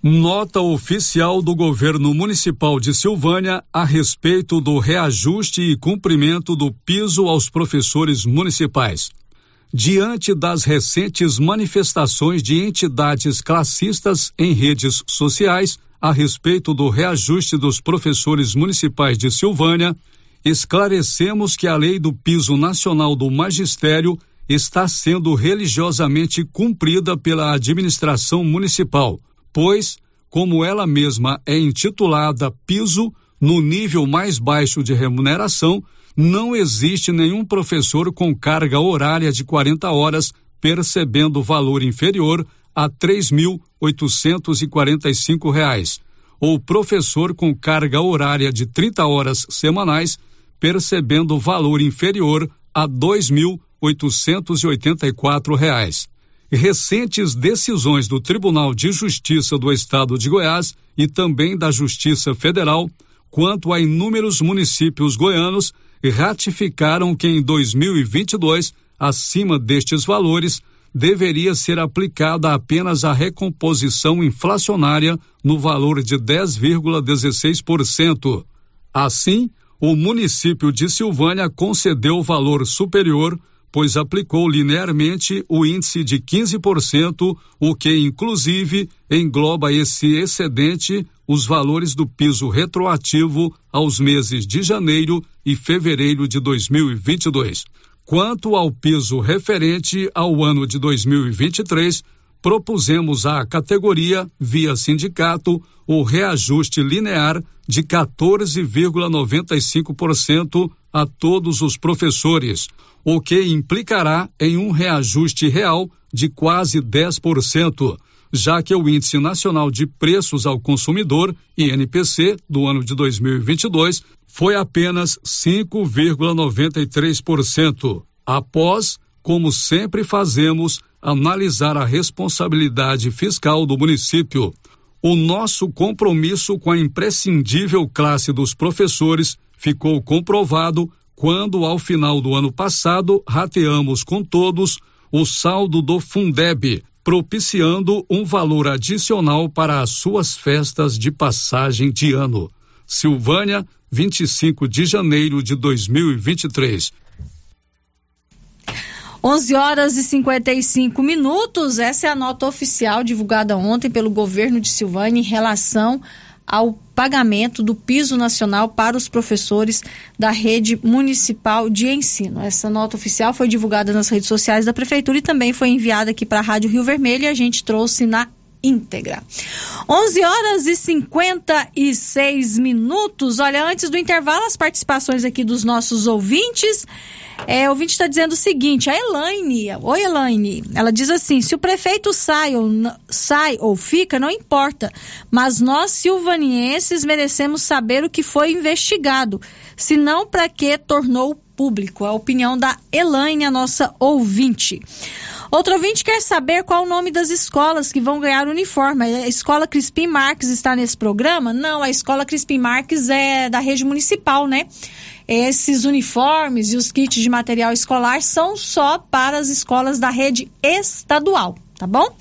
Nota oficial do governo municipal de Silvânia a respeito do reajuste e cumprimento do piso aos professores municipais. Diante das recentes manifestações de entidades classistas em redes sociais a respeito do reajuste dos professores municipais de Silvânia, esclarecemos que a lei do piso nacional do magistério está sendo religiosamente cumprida pela administração municipal pois, como ela mesma é intitulada piso, no nível mais baixo de remuneração, não existe nenhum professor com carga horária de 40 horas percebendo valor inferior a 3.845 reais, ou professor com carga horária de 30 horas semanais percebendo valor inferior a R$ 2.884. recentes decisões do Tribunal de Justiça do Estado de Goiás e também da Justiça Federal quanto a inúmeros municípios goianos ratificaram que em 2022, acima destes valores, deveria ser aplicada apenas a recomposição inflacionária no valor de 10,16%. Assim, o município de Silvânia concedeu valor superior pois aplicou linearmente o índice de 15%, o que inclusive engloba esse excedente os valores do piso retroativo aos meses de janeiro e fevereiro de 2022. Quanto ao piso referente ao ano de 2023, propusemos à categoria, via sindicato, o reajuste linear de 14,95% a todos os professores, o que implicará em um reajuste real de quase 10%, já que o Índice Nacional de Preços ao Consumidor, INPC, do ano de 2022, foi apenas 5,93%, após, como sempre fazemos, analisar a responsabilidade fiscal do município. O nosso compromisso com a imprescindível classe dos professores ficou comprovado quando, ao final do ano passado, rateamos com todos o saldo do Fundeb, propiciando um valor adicional para as suas festas de passagem de ano. Silvânia, 25 de janeiro de 2023. 11 horas e 55 minutos. Essa é a nota oficial divulgada ontem pelo governo de Silvânia em relação ao pagamento do piso nacional para os professores da rede municipal de ensino. Essa nota oficial foi divulgada nas redes sociais da prefeitura e também foi enviada aqui para a Rádio Rio Vermelho e a gente trouxe na íntegra. 11 horas e 56 minutos. Olha, antes do intervalo, as participações aqui dos nossos ouvintes. É, o ouvinte está dizendo o seguinte: a Elaine, oi Elaine, ela diz assim: se o prefeito sai ou, sai ou fica, não importa, mas nós silvanienses merecemos saber o que foi investigado, se não para que tornou público. A opinião da Elaine, a nossa ouvinte. Outro ouvinte quer saber qual o nome das escolas que vão ganhar uniforme. A escola Crispim Marques está nesse programa? Não, a escola Crispim Marques é da rede municipal, né? Esses uniformes e os kits de material escolar são só para as escolas da rede estadual tá bom?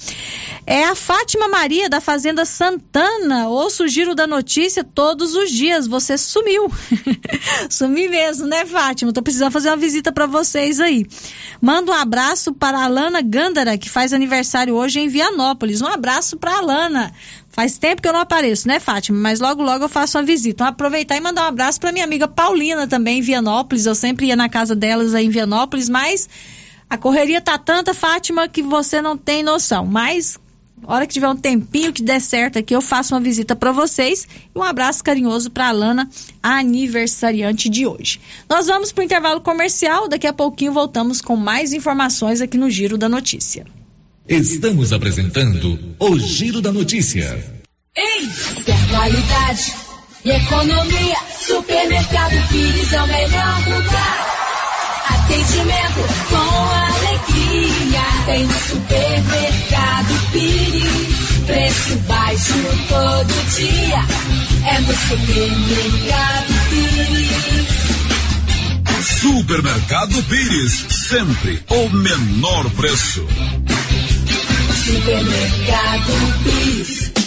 É a Fátima Maria da Fazenda Santana. Ouço o giro da notícia todos os dias. Você sumiu. Sumi mesmo, né, Fátima? Tô precisando fazer uma visita para vocês aí. Manda um abraço para a Alana Gândara, que faz aniversário hoje em Vianópolis. Um abraço para Alana. Faz tempo que eu não apareço, né, Fátima? Mas logo, logo eu faço uma visita. Então, aproveitar e mandar um abraço para minha amiga Paulina também em Vianópolis. Eu sempre ia na casa delas aí em Vianópolis, mas a correria tá tanta, Fátima, que você não tem noção. Mas, hora que tiver um tempinho que der certo aqui, eu faço uma visita para vocês. E um abraço carinhoso para a Lana, a aniversariante de hoje. Nós vamos para o intervalo comercial. Daqui a pouquinho voltamos com mais informações aqui no Giro da Notícia. Estamos apresentando o Giro da Notícia. Ei, qualidade e economia. Supermercado Pires é o melhor lugar. Atendimento com alegria. Tem no supermercado Pires. Preço baixo todo dia. É no supermercado Pires. Supermercado Pires, sempre o menor preço. Supermercado Pires.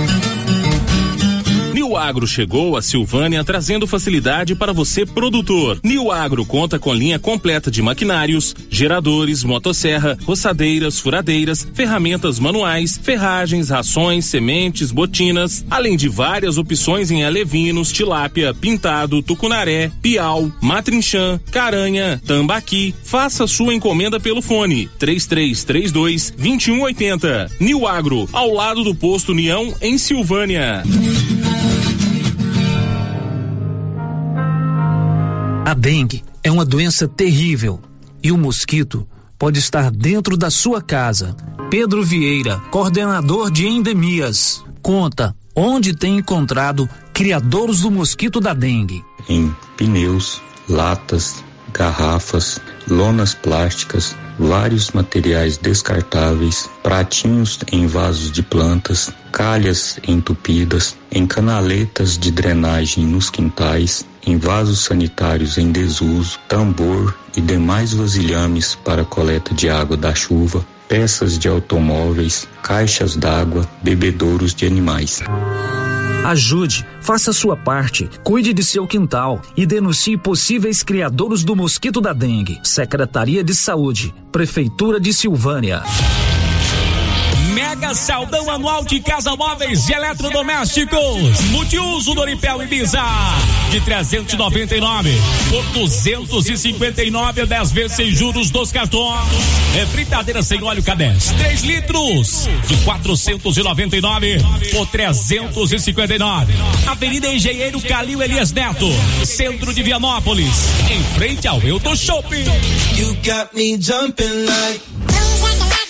New Agro chegou a Silvânia trazendo facilidade para você produtor. New Agro conta com linha completa de maquinários, geradores, motosserra, roçadeiras, furadeiras, ferramentas manuais, ferragens, rações, sementes, botinas, além de várias opções em alevinos, tilápia, pintado, tucunaré, piau, matrinchã, caranha, tambaqui. Faça sua encomenda pelo fone 3332 2180. New Agro, ao lado do posto União em Silvânia. A dengue é uma doença terrível e o mosquito pode estar dentro da sua casa. Pedro Vieira, coordenador de endemias, conta onde tem encontrado criadouros do mosquito da dengue. Em pneus, latas, garrafas, lonas plásticas, vários materiais descartáveis, pratinhos em vasos de plantas, calhas entupidas, em canaletas de drenagem nos quintais, em vasos sanitários em desuso, tambor e demais vasilhames para coleta de água da chuva, peças de automóveis, caixas d'água, bebedouros de animais. Ajude, faça sua parte, cuide de seu quintal e denuncie possíveis criadouros do mosquito da dengue. Secretaria de Saúde, Prefeitura de Silvânia. Mega Saldão Anual de Casa Móveis e Eletrodomésticos. Multiuso Doripel Ibiza. De 399 por 259 10 vezes sem juros dos cartões. É fritadeira sem óleo K10. 3 litros. De 499 por 359. Avenida Engenheiro Calil Elias Neto. Centro de Vianópolis. Em frente ao Euto Shopping. You got me jumping like.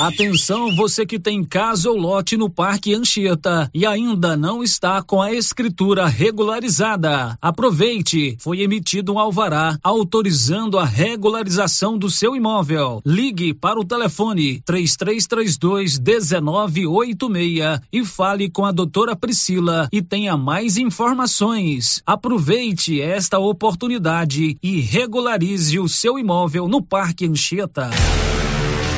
Atenção, você que tem casa ou lote no Parque Anchieta e ainda não está com a escritura regularizada. Aproveite, foi emitido um alvará autorizando a regularização do seu imóvel. Ligue para o telefone 3332 1986 e fale com a doutora Priscila e tenha mais informações. Aproveite esta oportunidade e regularize o seu imóvel no Parque Anchieta.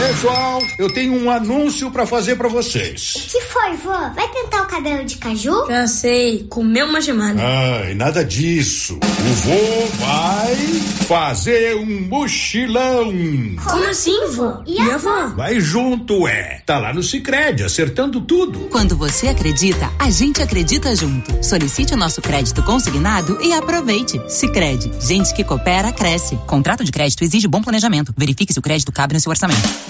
Pessoal, eu tenho um anúncio para fazer para vocês. O que foi, vó? Vai tentar o cabelo de caju? Cansei, comeu uma gemada. Ai, nada disso. O vô vai fazer um mochilão. Como assim, vô? E a avó? Vai junto, é. Tá lá no Sicredi, acertando tudo. Quando você acredita, a gente acredita junto. Solicite o nosso crédito consignado e aproveite. Sicredi, gente que coopera cresce. Contrato de crédito exige bom planejamento. Verifique se o crédito cabe no seu orçamento.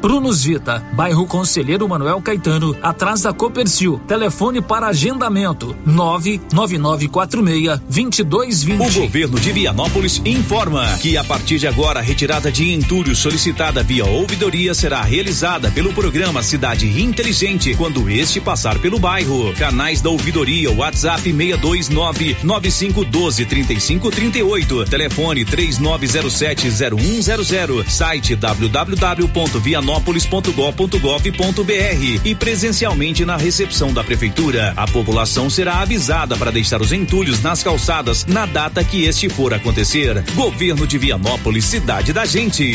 Prunus Vita, bairro Conselheiro Manuel Caetano, atrás da Copercil. Telefone para agendamento: 99946-2220. O governo de Vianópolis informa que a partir de agora a retirada de entulho solicitada via ouvidoria será realizada pelo programa Cidade Inteligente quando este passar pelo bairro. Canais da ouvidoria WhatsApp 629 9512 3538. Telefone 3907 0100. Site www.vianópolis vianópolis.gov.br e presencialmente na recepção da prefeitura. A população será avisada para deixar os entulhos nas calçadas na data que este for acontecer. Governo de Vianópolis, cidade da gente.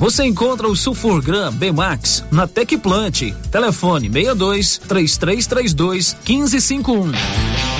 Você encontra o Sulfurgram Bemax na Tecplant. Telefone 62 3332 1551.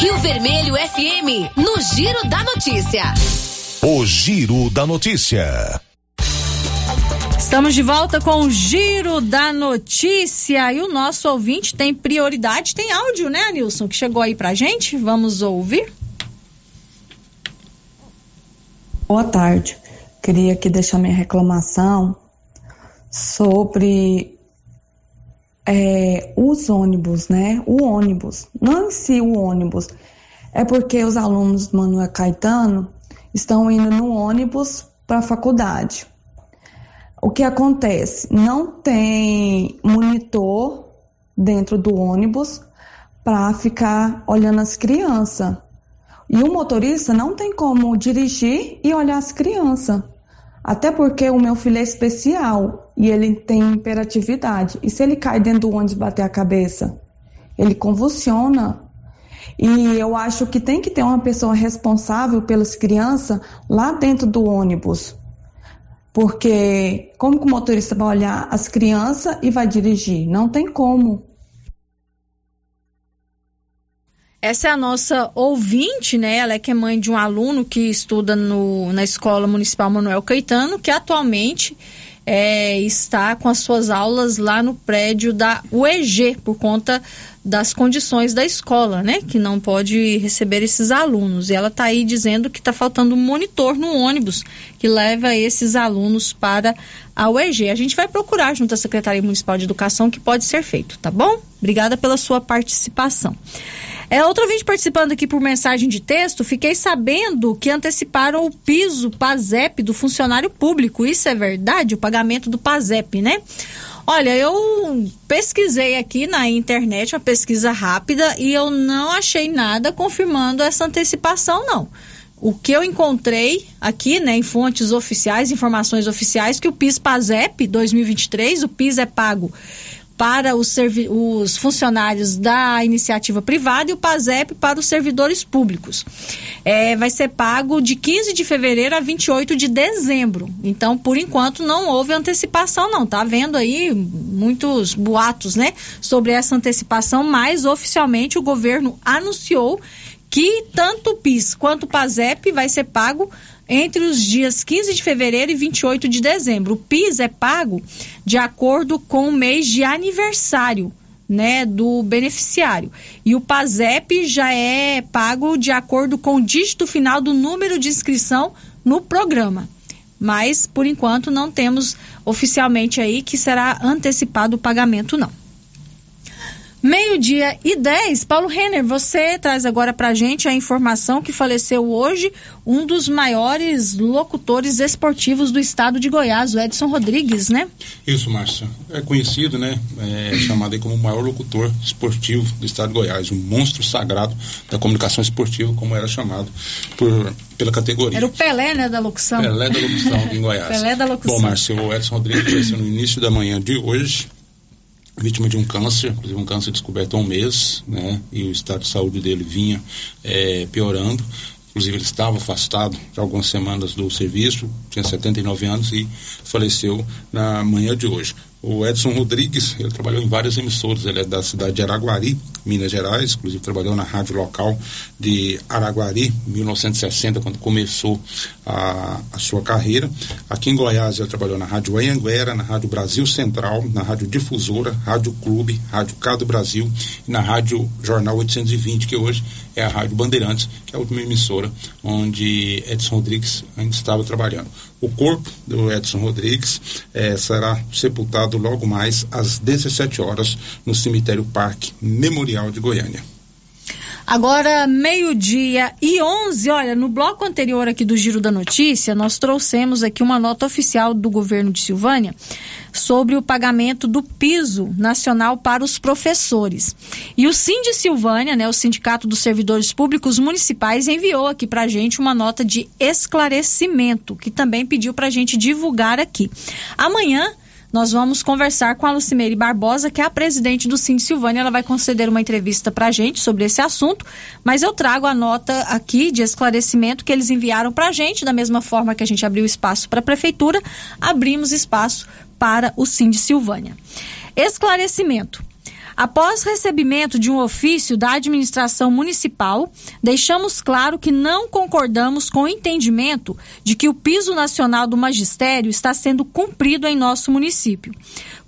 Rio Vermelho FM, no Giro da Notícia. O Giro da Notícia. Estamos de volta com o Giro da Notícia e o nosso ouvinte tem prioridade, tem áudio, né, Nilson, que chegou aí pra gente? Vamos ouvir? Boa tarde. Queria aqui deixar minha reclamação sobre é, os ônibus, né? O ônibus, não em si o ônibus, é porque os alunos do Manuel Caetano estão indo no ônibus para a faculdade. O que acontece? Não tem monitor dentro do ônibus para ficar olhando as crianças. E o motorista não tem como dirigir e olhar as crianças. Até porque o meu filho é especial e ele tem hiperatividade. E se ele cai dentro do ônibus e bater a cabeça? Ele convulsiona. E eu acho que tem que ter uma pessoa responsável pelas crianças lá dentro do ônibus. Porque como que o motorista vai olhar as crianças e vai dirigir? Não tem como. Essa é a nossa ouvinte, né? Ela é que é mãe de um aluno que estuda no, na Escola Municipal Manuel Caetano, que atualmente é, está com as suas aulas lá no prédio da UEG, por conta das condições da escola, né? Que não pode receber esses alunos. E ela está aí dizendo que está faltando um monitor no ônibus que leva esses alunos para a UEG. A gente vai procurar junto à Secretaria Municipal de Educação que pode ser feito, tá bom? Obrigada pela sua participação. É, outra vez participando aqui por mensagem de texto, fiquei sabendo que anteciparam o piso PASEP do funcionário público. Isso é verdade? O pagamento do PASEP, né? Olha, eu pesquisei aqui na internet, uma pesquisa rápida, e eu não achei nada confirmando essa antecipação, não. O que eu encontrei aqui, né, em fontes oficiais, informações oficiais, que o PIS-PASEP 2023, o PIS é pago para os, os, funcionários da iniciativa privada e o PASEP para os servidores públicos. É, vai ser pago de 15 de fevereiro a 28 de dezembro. Então, por enquanto, não houve antecipação, não. Tá vendo aí muitos boatos, né, sobre essa antecipação, mas oficialmente o governo anunciou que tanto o PIS quanto o PASEP vai ser pago entre os dias 15 de fevereiro e 28 de dezembro. O PIS é pago de acordo com o mês de aniversário. Né, do beneficiário. E o PASEP já é pago de acordo com o dígito final do número de inscrição no programa. Mas, por enquanto, não temos oficialmente aí que será antecipado o pagamento, não. Meio-dia e 10. Paulo Renner, você traz agora para gente a informação que faleceu hoje um dos maiores locutores esportivos do estado de Goiás, o Edson Rodrigues, né? Isso, Márcia. É conhecido, né? É chamado aí como o maior locutor esportivo do estado de Goiás, um monstro sagrado da comunicação esportiva, como era chamado por, pela categoria. Era o Pelé, né, da locução. Pelé da locução em Goiás. Pelé da locução. Bom, Márcia, o Edson Rodrigues faleceu no início da manhã de hoje vítima de um câncer, inclusive um câncer descoberto há um mês, né? E o estado de saúde dele vinha é, piorando. Inclusive ele estava afastado de algumas semanas do serviço, tinha 79 anos e faleceu na manhã de hoje. O Edson Rodrigues, ele trabalhou em várias emissoras, ele é da cidade de Araguari, Minas Gerais, inclusive trabalhou na rádio local de Araguari, em 1960, quando começou a, a, sua carreira. Aqui em Goiás, ele trabalhou na Rádio Anhanguera, na Rádio Brasil Central, na Rádio Difusora, Rádio Clube, Rádio Cado Brasil e na Rádio Jornal 820, que hoje é a Rádio Bandeirantes, que é a última emissora onde Edson Rodrigues ainda estava trabalhando. O corpo do Edson Rodrigues eh, será sepultado logo mais às 17 horas no cemitério Parque Memorial de Goiânia. Agora, meio-dia e 11, olha, no bloco anterior aqui do Giro da Notícia, nós trouxemos aqui uma nota oficial do governo de Silvânia sobre o pagamento do piso nacional para os professores. E o Sind Silvânia, né, o Sindicato dos Servidores Públicos Municipais, enviou aqui para a gente uma nota de esclarecimento, que também pediu para a gente divulgar aqui. Amanhã nós vamos conversar com a Lucimeire Barbosa, que é a presidente do Cine Silvânia. Ela vai conceder uma entrevista para a gente sobre esse assunto, mas eu trago a nota aqui de esclarecimento que eles enviaram para a gente, da mesma forma que a gente abriu espaço para a prefeitura, abrimos espaço para o Cine Silvânia. Esclarecimento. Após recebimento de um ofício da administração municipal, deixamos claro que não concordamos com o entendimento de que o piso nacional do magistério está sendo cumprido em nosso município.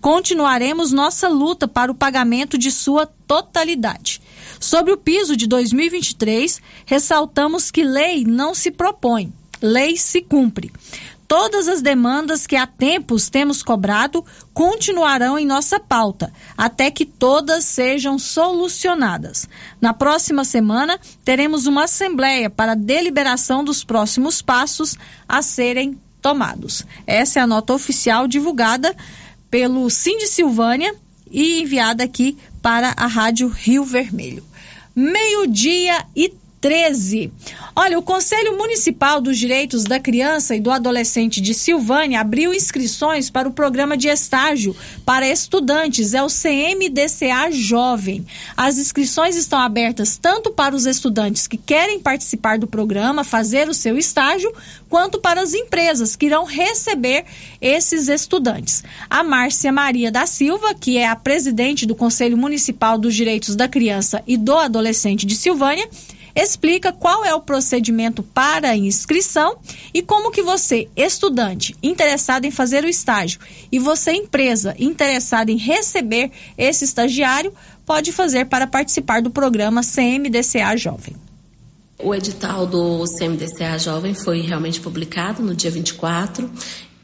Continuaremos nossa luta para o pagamento de sua totalidade. Sobre o piso de 2023, ressaltamos que lei não se propõe, lei se cumpre. Todas as demandas que há tempos temos cobrado continuarão em nossa pauta, até que todas sejam solucionadas. Na próxima semana, teremos uma assembleia para deliberação dos próximos passos a serem tomados. Essa é a nota oficial divulgada pelo Cindy Silvânia e enviada aqui para a Rádio Rio Vermelho. Meio-dia e 13. Olha, o Conselho Municipal dos Direitos da Criança e do Adolescente de Silvânia abriu inscrições para o programa de estágio para estudantes, é o CMDCA Jovem. As inscrições estão abertas tanto para os estudantes que querem participar do programa, fazer o seu estágio, quanto para as empresas que irão receber esses estudantes. A Márcia Maria da Silva, que é a presidente do Conselho Municipal dos Direitos da Criança e do Adolescente de Silvânia, explica qual é o procedimento para a inscrição e como que você, estudante interessado em fazer o estágio, e você, empresa interessada em receber esse estagiário, pode fazer para participar do programa CMDCA Jovem. O edital do CMDCA Jovem foi realmente publicado no dia 24.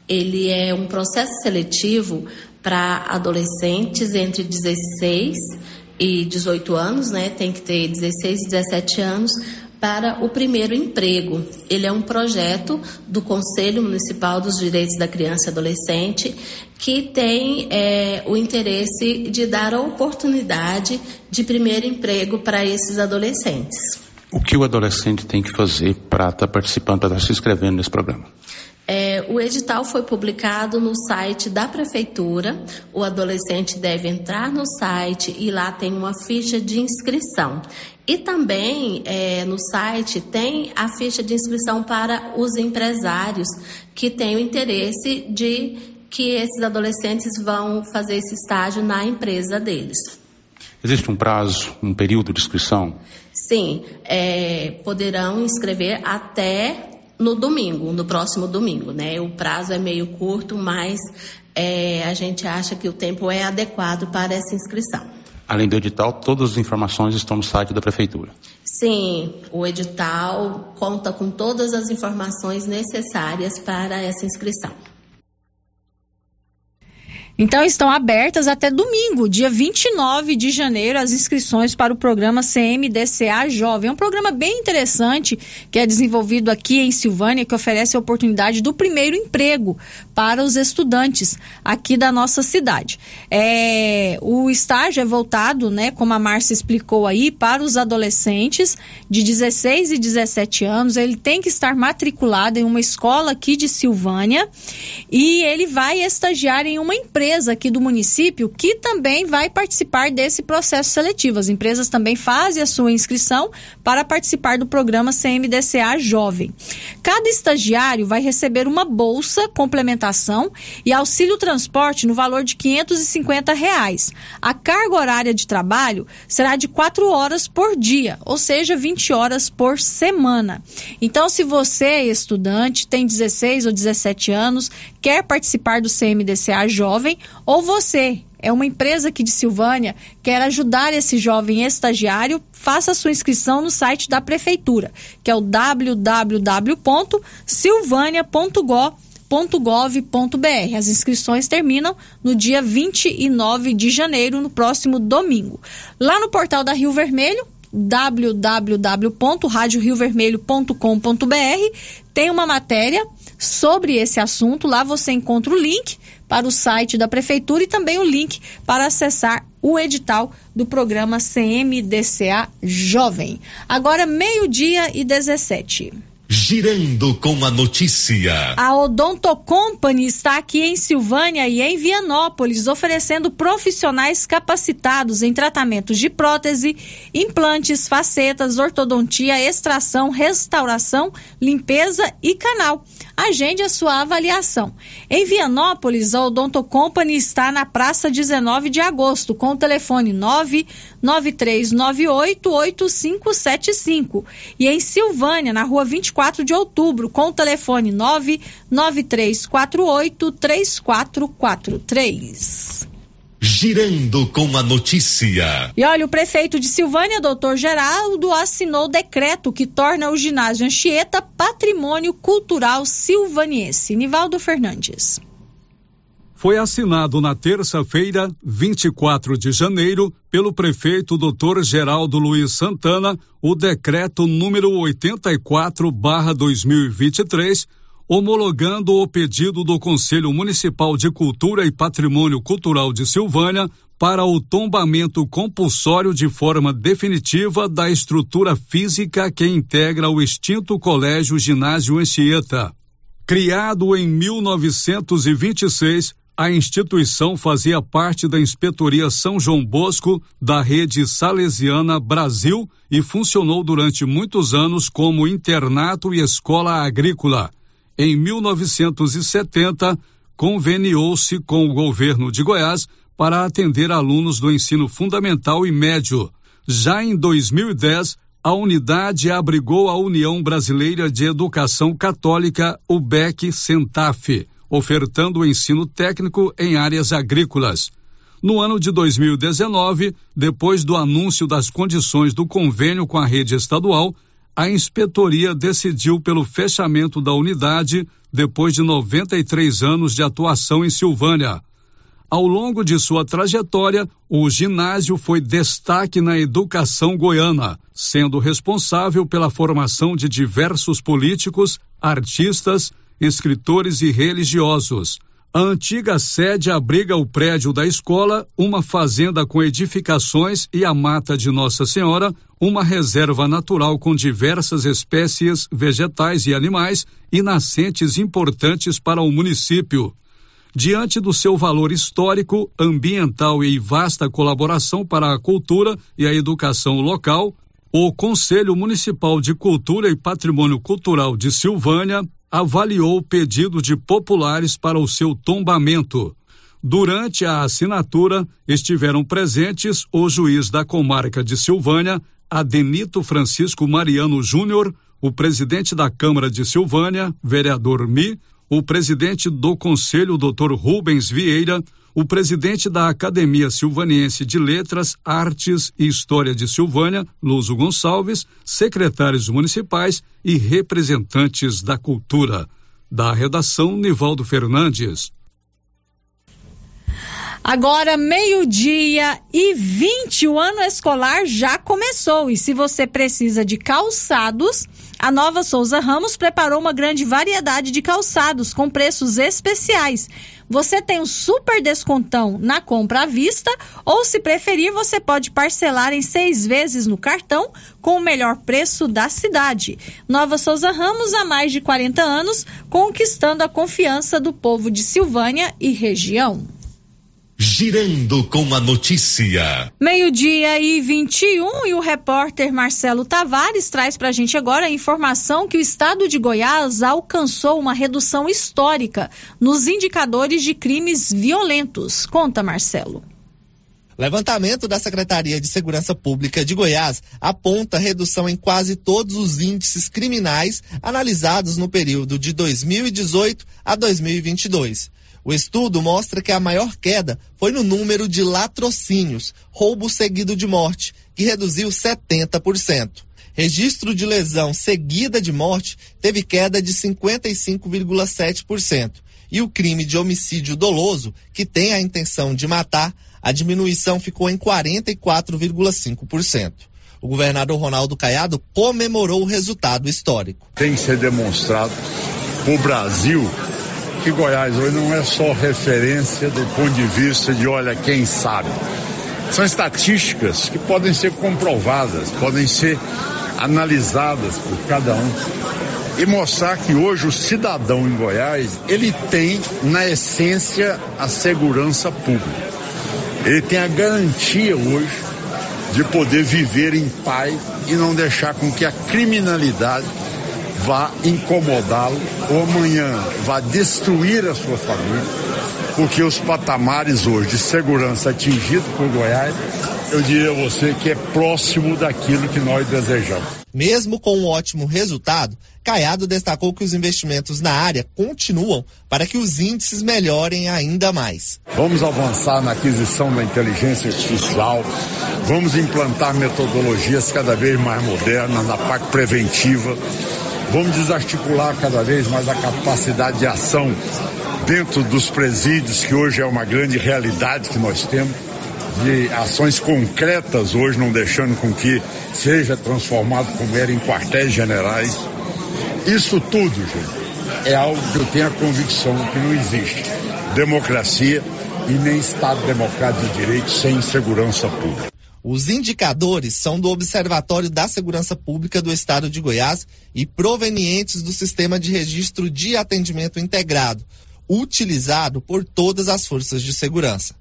Ele é um processo seletivo para adolescentes entre 16 e 18 anos, né? Tem que ter 16 e 17 anos para o primeiro emprego. Ele é um projeto do Conselho Municipal dos Direitos da Criança e Adolescente que tem é, o interesse de dar a oportunidade de primeiro emprego para esses adolescentes. O que o adolescente tem que fazer para estar tá participando, para estar se inscrevendo nesse programa? É, o edital foi publicado no site da prefeitura. O adolescente deve entrar no site e lá tem uma ficha de inscrição. E também é, no site tem a ficha de inscrição para os empresários que têm o interesse de que esses adolescentes vão fazer esse estágio na empresa deles. Existe um prazo, um período de inscrição? Sim, é, poderão inscrever até no domingo, no próximo domingo, né? O prazo é meio curto, mas é, a gente acha que o tempo é adequado para essa inscrição. Além do edital, todas as informações estão no site da prefeitura. Sim, o edital conta com todas as informações necessárias para essa inscrição. Então estão abertas até domingo, dia 29 de janeiro, as inscrições para o programa CMDCA Jovem. É um programa bem interessante que é desenvolvido aqui em Silvânia, que oferece a oportunidade do primeiro emprego para os estudantes aqui da nossa cidade. É, o estágio é voltado, né, como a Márcia explicou aí, para os adolescentes de 16 e 17 anos. Ele tem que estar matriculado em uma escola aqui de Silvânia e ele vai estagiar em uma empresa empresa aqui do município que também vai participar desse processo seletivo. As empresas também fazem a sua inscrição para participar do programa CMDCA Jovem. Cada estagiário vai receber uma bolsa, complementação e auxílio transporte no valor de 550 reais. A carga horária de trabalho será de 4 horas por dia, ou seja, 20 horas por semana. Então, se você é estudante, tem 16 ou 17 anos, quer participar do CMDCA Jovem, ou você é uma empresa aqui de Silvânia, quer ajudar esse jovem estagiário, faça sua inscrição no site da prefeitura, que é o www.silvania.gov.br. As inscrições terminam no dia 29 de janeiro, no próximo domingo. Lá no portal da Rio Vermelho, www.radioriovermelho.com.br, tem uma matéria sobre esse assunto. Lá você encontra o link para o site da Prefeitura e também o link para acessar o edital do programa CMDCA Jovem. Agora, meio-dia e 17. Girando com a notícia. A Odonto Company está aqui em Silvânia e em Vianópolis, oferecendo profissionais capacitados em tratamentos de prótese, implantes, facetas, ortodontia, extração, restauração, limpeza e canal. Agende a sua avaliação. Em Vianópolis, a Odonto Company está na Praça 19 de Agosto, com o telefone 993988575. E em Silvânia, na rua 24 de outubro, com o telefone 993483443. Girando com a notícia. E olha, o prefeito de Silvânia, doutor Geraldo, assinou o decreto que torna o ginásio Anchieta patrimônio cultural silvaniense. Nivaldo Fernandes. Foi assinado na terça-feira, 24 de janeiro, pelo prefeito doutor Geraldo Luiz Santana, o decreto número 84/2023 homologando o pedido do Conselho Municipal de Cultura e Patrimônio Cultural de Silvânia para o tombamento compulsório de forma definitiva da estrutura física que integra o extinto Colégio Ginásio Anchieta. Criado em 1926, a instituição fazia parte da Inspetoria São João Bosco da rede Salesiana Brasil e funcionou durante muitos anos como internato e escola agrícola. Em 1970, conveniou-se com o governo de Goiás para atender alunos do ensino fundamental e médio. Já em 2010, a unidade abrigou a União Brasileira de Educação Católica, UBEC Sentaf, ofertando ensino técnico em áreas agrícolas. No ano de 2019, depois do anúncio das condições do convênio com a rede estadual, a inspetoria decidiu pelo fechamento da unidade depois de 93 anos de atuação em Silvânia. Ao longo de sua trajetória, o ginásio foi destaque na educação goiana, sendo responsável pela formação de diversos políticos, artistas, escritores e religiosos. A antiga sede abriga o prédio da escola, uma fazenda com edificações e a mata de Nossa Senhora, uma reserva natural com diversas espécies vegetais e animais e nascentes importantes para o município. Diante do seu valor histórico, ambiental e vasta colaboração para a cultura e a educação local, o Conselho Municipal de Cultura e Patrimônio Cultural de Silvânia avaliou o pedido de populares para o seu tombamento. Durante a assinatura, estiveram presentes o juiz da comarca de Silvânia, Adenito Francisco Mariano Júnior, o presidente da Câmara de Silvânia, vereador Mi, o presidente do Conselho, Dr. Rubens Vieira, o presidente da Academia Silvaniense de Letras, Artes e História de Silvânia, Luso Gonçalves, secretários municipais e representantes da cultura. Da redação, Nivaldo Fernandes. Agora, meio-dia e 20, o ano escolar já começou. E se você precisa de calçados, a Nova Souza Ramos preparou uma grande variedade de calçados com preços especiais. Você tem um super descontão na compra à vista, ou se preferir, você pode parcelar em seis vezes no cartão com o melhor preço da cidade. Nova Souza Ramos, há mais de 40 anos, conquistando a confiança do povo de Silvânia e região. Girando com a notícia. Meio-dia e 21 e o repórter Marcelo Tavares traz para a gente agora a informação que o estado de Goiás alcançou uma redução histórica nos indicadores de crimes violentos. Conta, Marcelo. Levantamento da Secretaria de Segurança Pública de Goiás aponta redução em quase todos os índices criminais analisados no período de 2018 a 2022. O estudo mostra que a maior queda foi no número de latrocínios, roubo seguido de morte, que reduziu 70%. Registro de lesão seguida de morte teve queda de 55,7%. E o crime de homicídio doloso, que tem a intenção de matar, a diminuição ficou em 44,5%. O governador Ronaldo Caiado comemorou o resultado histórico. Tem que ser demonstrado para o Brasil que Goiás hoje não é só referência do ponto de vista de olha quem sabe. São estatísticas que podem ser comprovadas, podem ser analisadas por cada um e mostrar que hoje o cidadão em Goiás, ele tem na essência a segurança pública. Ele tem a garantia hoje de poder viver em paz e não deixar com que a criminalidade vá incomodá-lo ou amanhã vá destruir a sua família, porque os patamares hoje de segurança atingidos por Goiás, eu diria a você que é próximo daquilo que nós desejamos. Mesmo com um ótimo resultado, Caiado destacou que os investimentos na área continuam para que os índices melhorem ainda mais. Vamos avançar na aquisição da inteligência artificial, vamos implantar metodologias cada vez mais modernas na parte preventiva Vamos desarticular cada vez mais a capacidade de ação dentro dos presídios, que hoje é uma grande realidade que nós temos, de ações concretas hoje, não deixando com que seja transformado como era em quartéis generais. Isso tudo, gente, é algo que eu tenho a convicção que não existe. Democracia e nem Estado democrático de direito sem segurança pública. Os indicadores são do Observatório da Segurança Pública do Estado de Goiás e provenientes do Sistema de Registro de Atendimento Integrado, utilizado por todas as forças de segurança.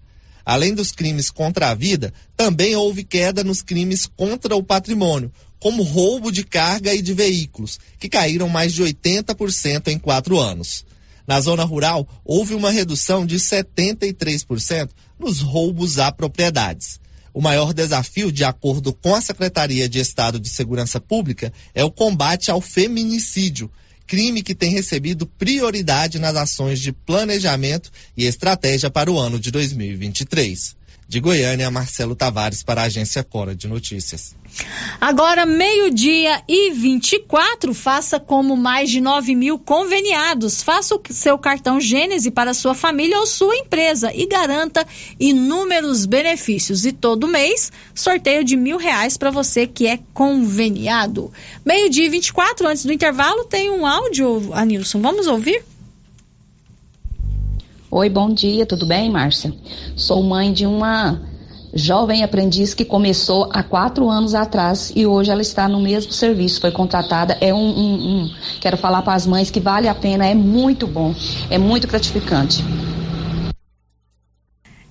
Além dos crimes contra a vida, também houve queda nos crimes contra o patrimônio, como roubo de carga e de veículos, que caíram mais de 80% em quatro anos. Na zona rural, houve uma redução de 73% nos roubos a propriedades. O maior desafio, de acordo com a Secretaria de Estado de Segurança Pública, é o combate ao feminicídio, crime que tem recebido prioridade nas ações de planejamento e estratégia para o ano de 2023. De Goiânia, Marcelo Tavares para a agência Cora de Notícias. Agora, meio-dia e 24, faça como mais de 9 mil conveniados. Faça o seu cartão Gênese para sua família ou sua empresa e garanta inúmeros benefícios. E todo mês, sorteio de mil reais para você que é conveniado. Meio-dia e 24, antes do intervalo, tem um áudio, Anilson. Vamos ouvir? Oi, bom dia, tudo bem, Márcia? Sou mãe de uma jovem aprendiz que começou há quatro anos atrás e hoje ela está no mesmo serviço, foi contratada. É um, um, um quero falar para as mães que vale a pena, é muito bom, é muito gratificante.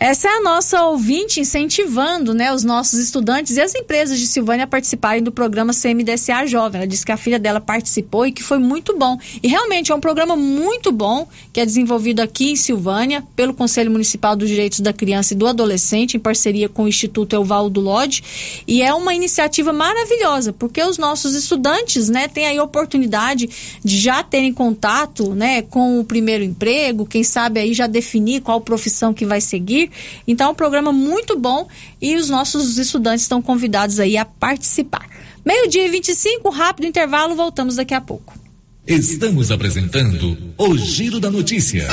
Essa é a nossa ouvinte incentivando né, os nossos estudantes e as empresas de Silvânia a participarem do programa CMDCA Jovem. Ela disse que a filha dela participou e que foi muito bom. E realmente é um programa muito bom que é desenvolvido aqui em Silvânia pelo Conselho Municipal dos Direitos da Criança e do Adolescente, em parceria com o Instituto Euvaldo Lodge. E é uma iniciativa maravilhosa, porque os nossos estudantes né, têm aí a oportunidade de já terem contato né, com o primeiro emprego, quem sabe aí já definir qual profissão que vai seguir. Então, é um programa muito bom e os nossos estudantes estão convidados aí a participar. Meio-dia e 25, rápido intervalo, voltamos daqui a pouco. Estamos apresentando o Giro da Notícia.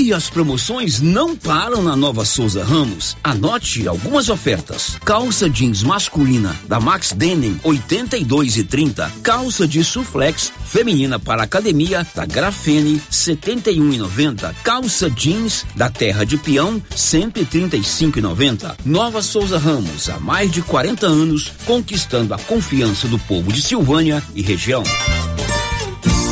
E as promoções não param na Nova Souza Ramos. Anote algumas ofertas. Calça jeans masculina da Max Denim 82 e 30. Calça de suflex feminina para academia da Grafene 71 e 90. Calça jeans da Terra de Peão 135 e 90. Nova Souza Ramos há mais de 40 anos conquistando a confiança do povo de Silvânia e região.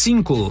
cinco.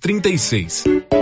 2236.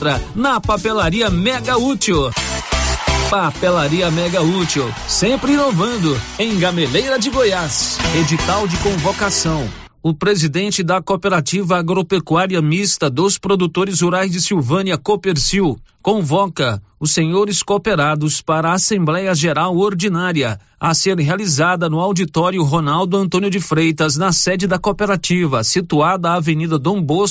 encontra na Papelaria Mega Útil. Papelaria Mega Útil, sempre inovando, em Gameleira de Goiás. Edital de convocação. O presidente da Cooperativa Agropecuária Mista dos Produtores Rurais de Silvânia, Copercil, convoca os senhores cooperados para a Assembleia Geral Ordinária a ser realizada no auditório Ronaldo Antônio de Freitas, na sede da cooperativa, situada à Avenida Dom Bosco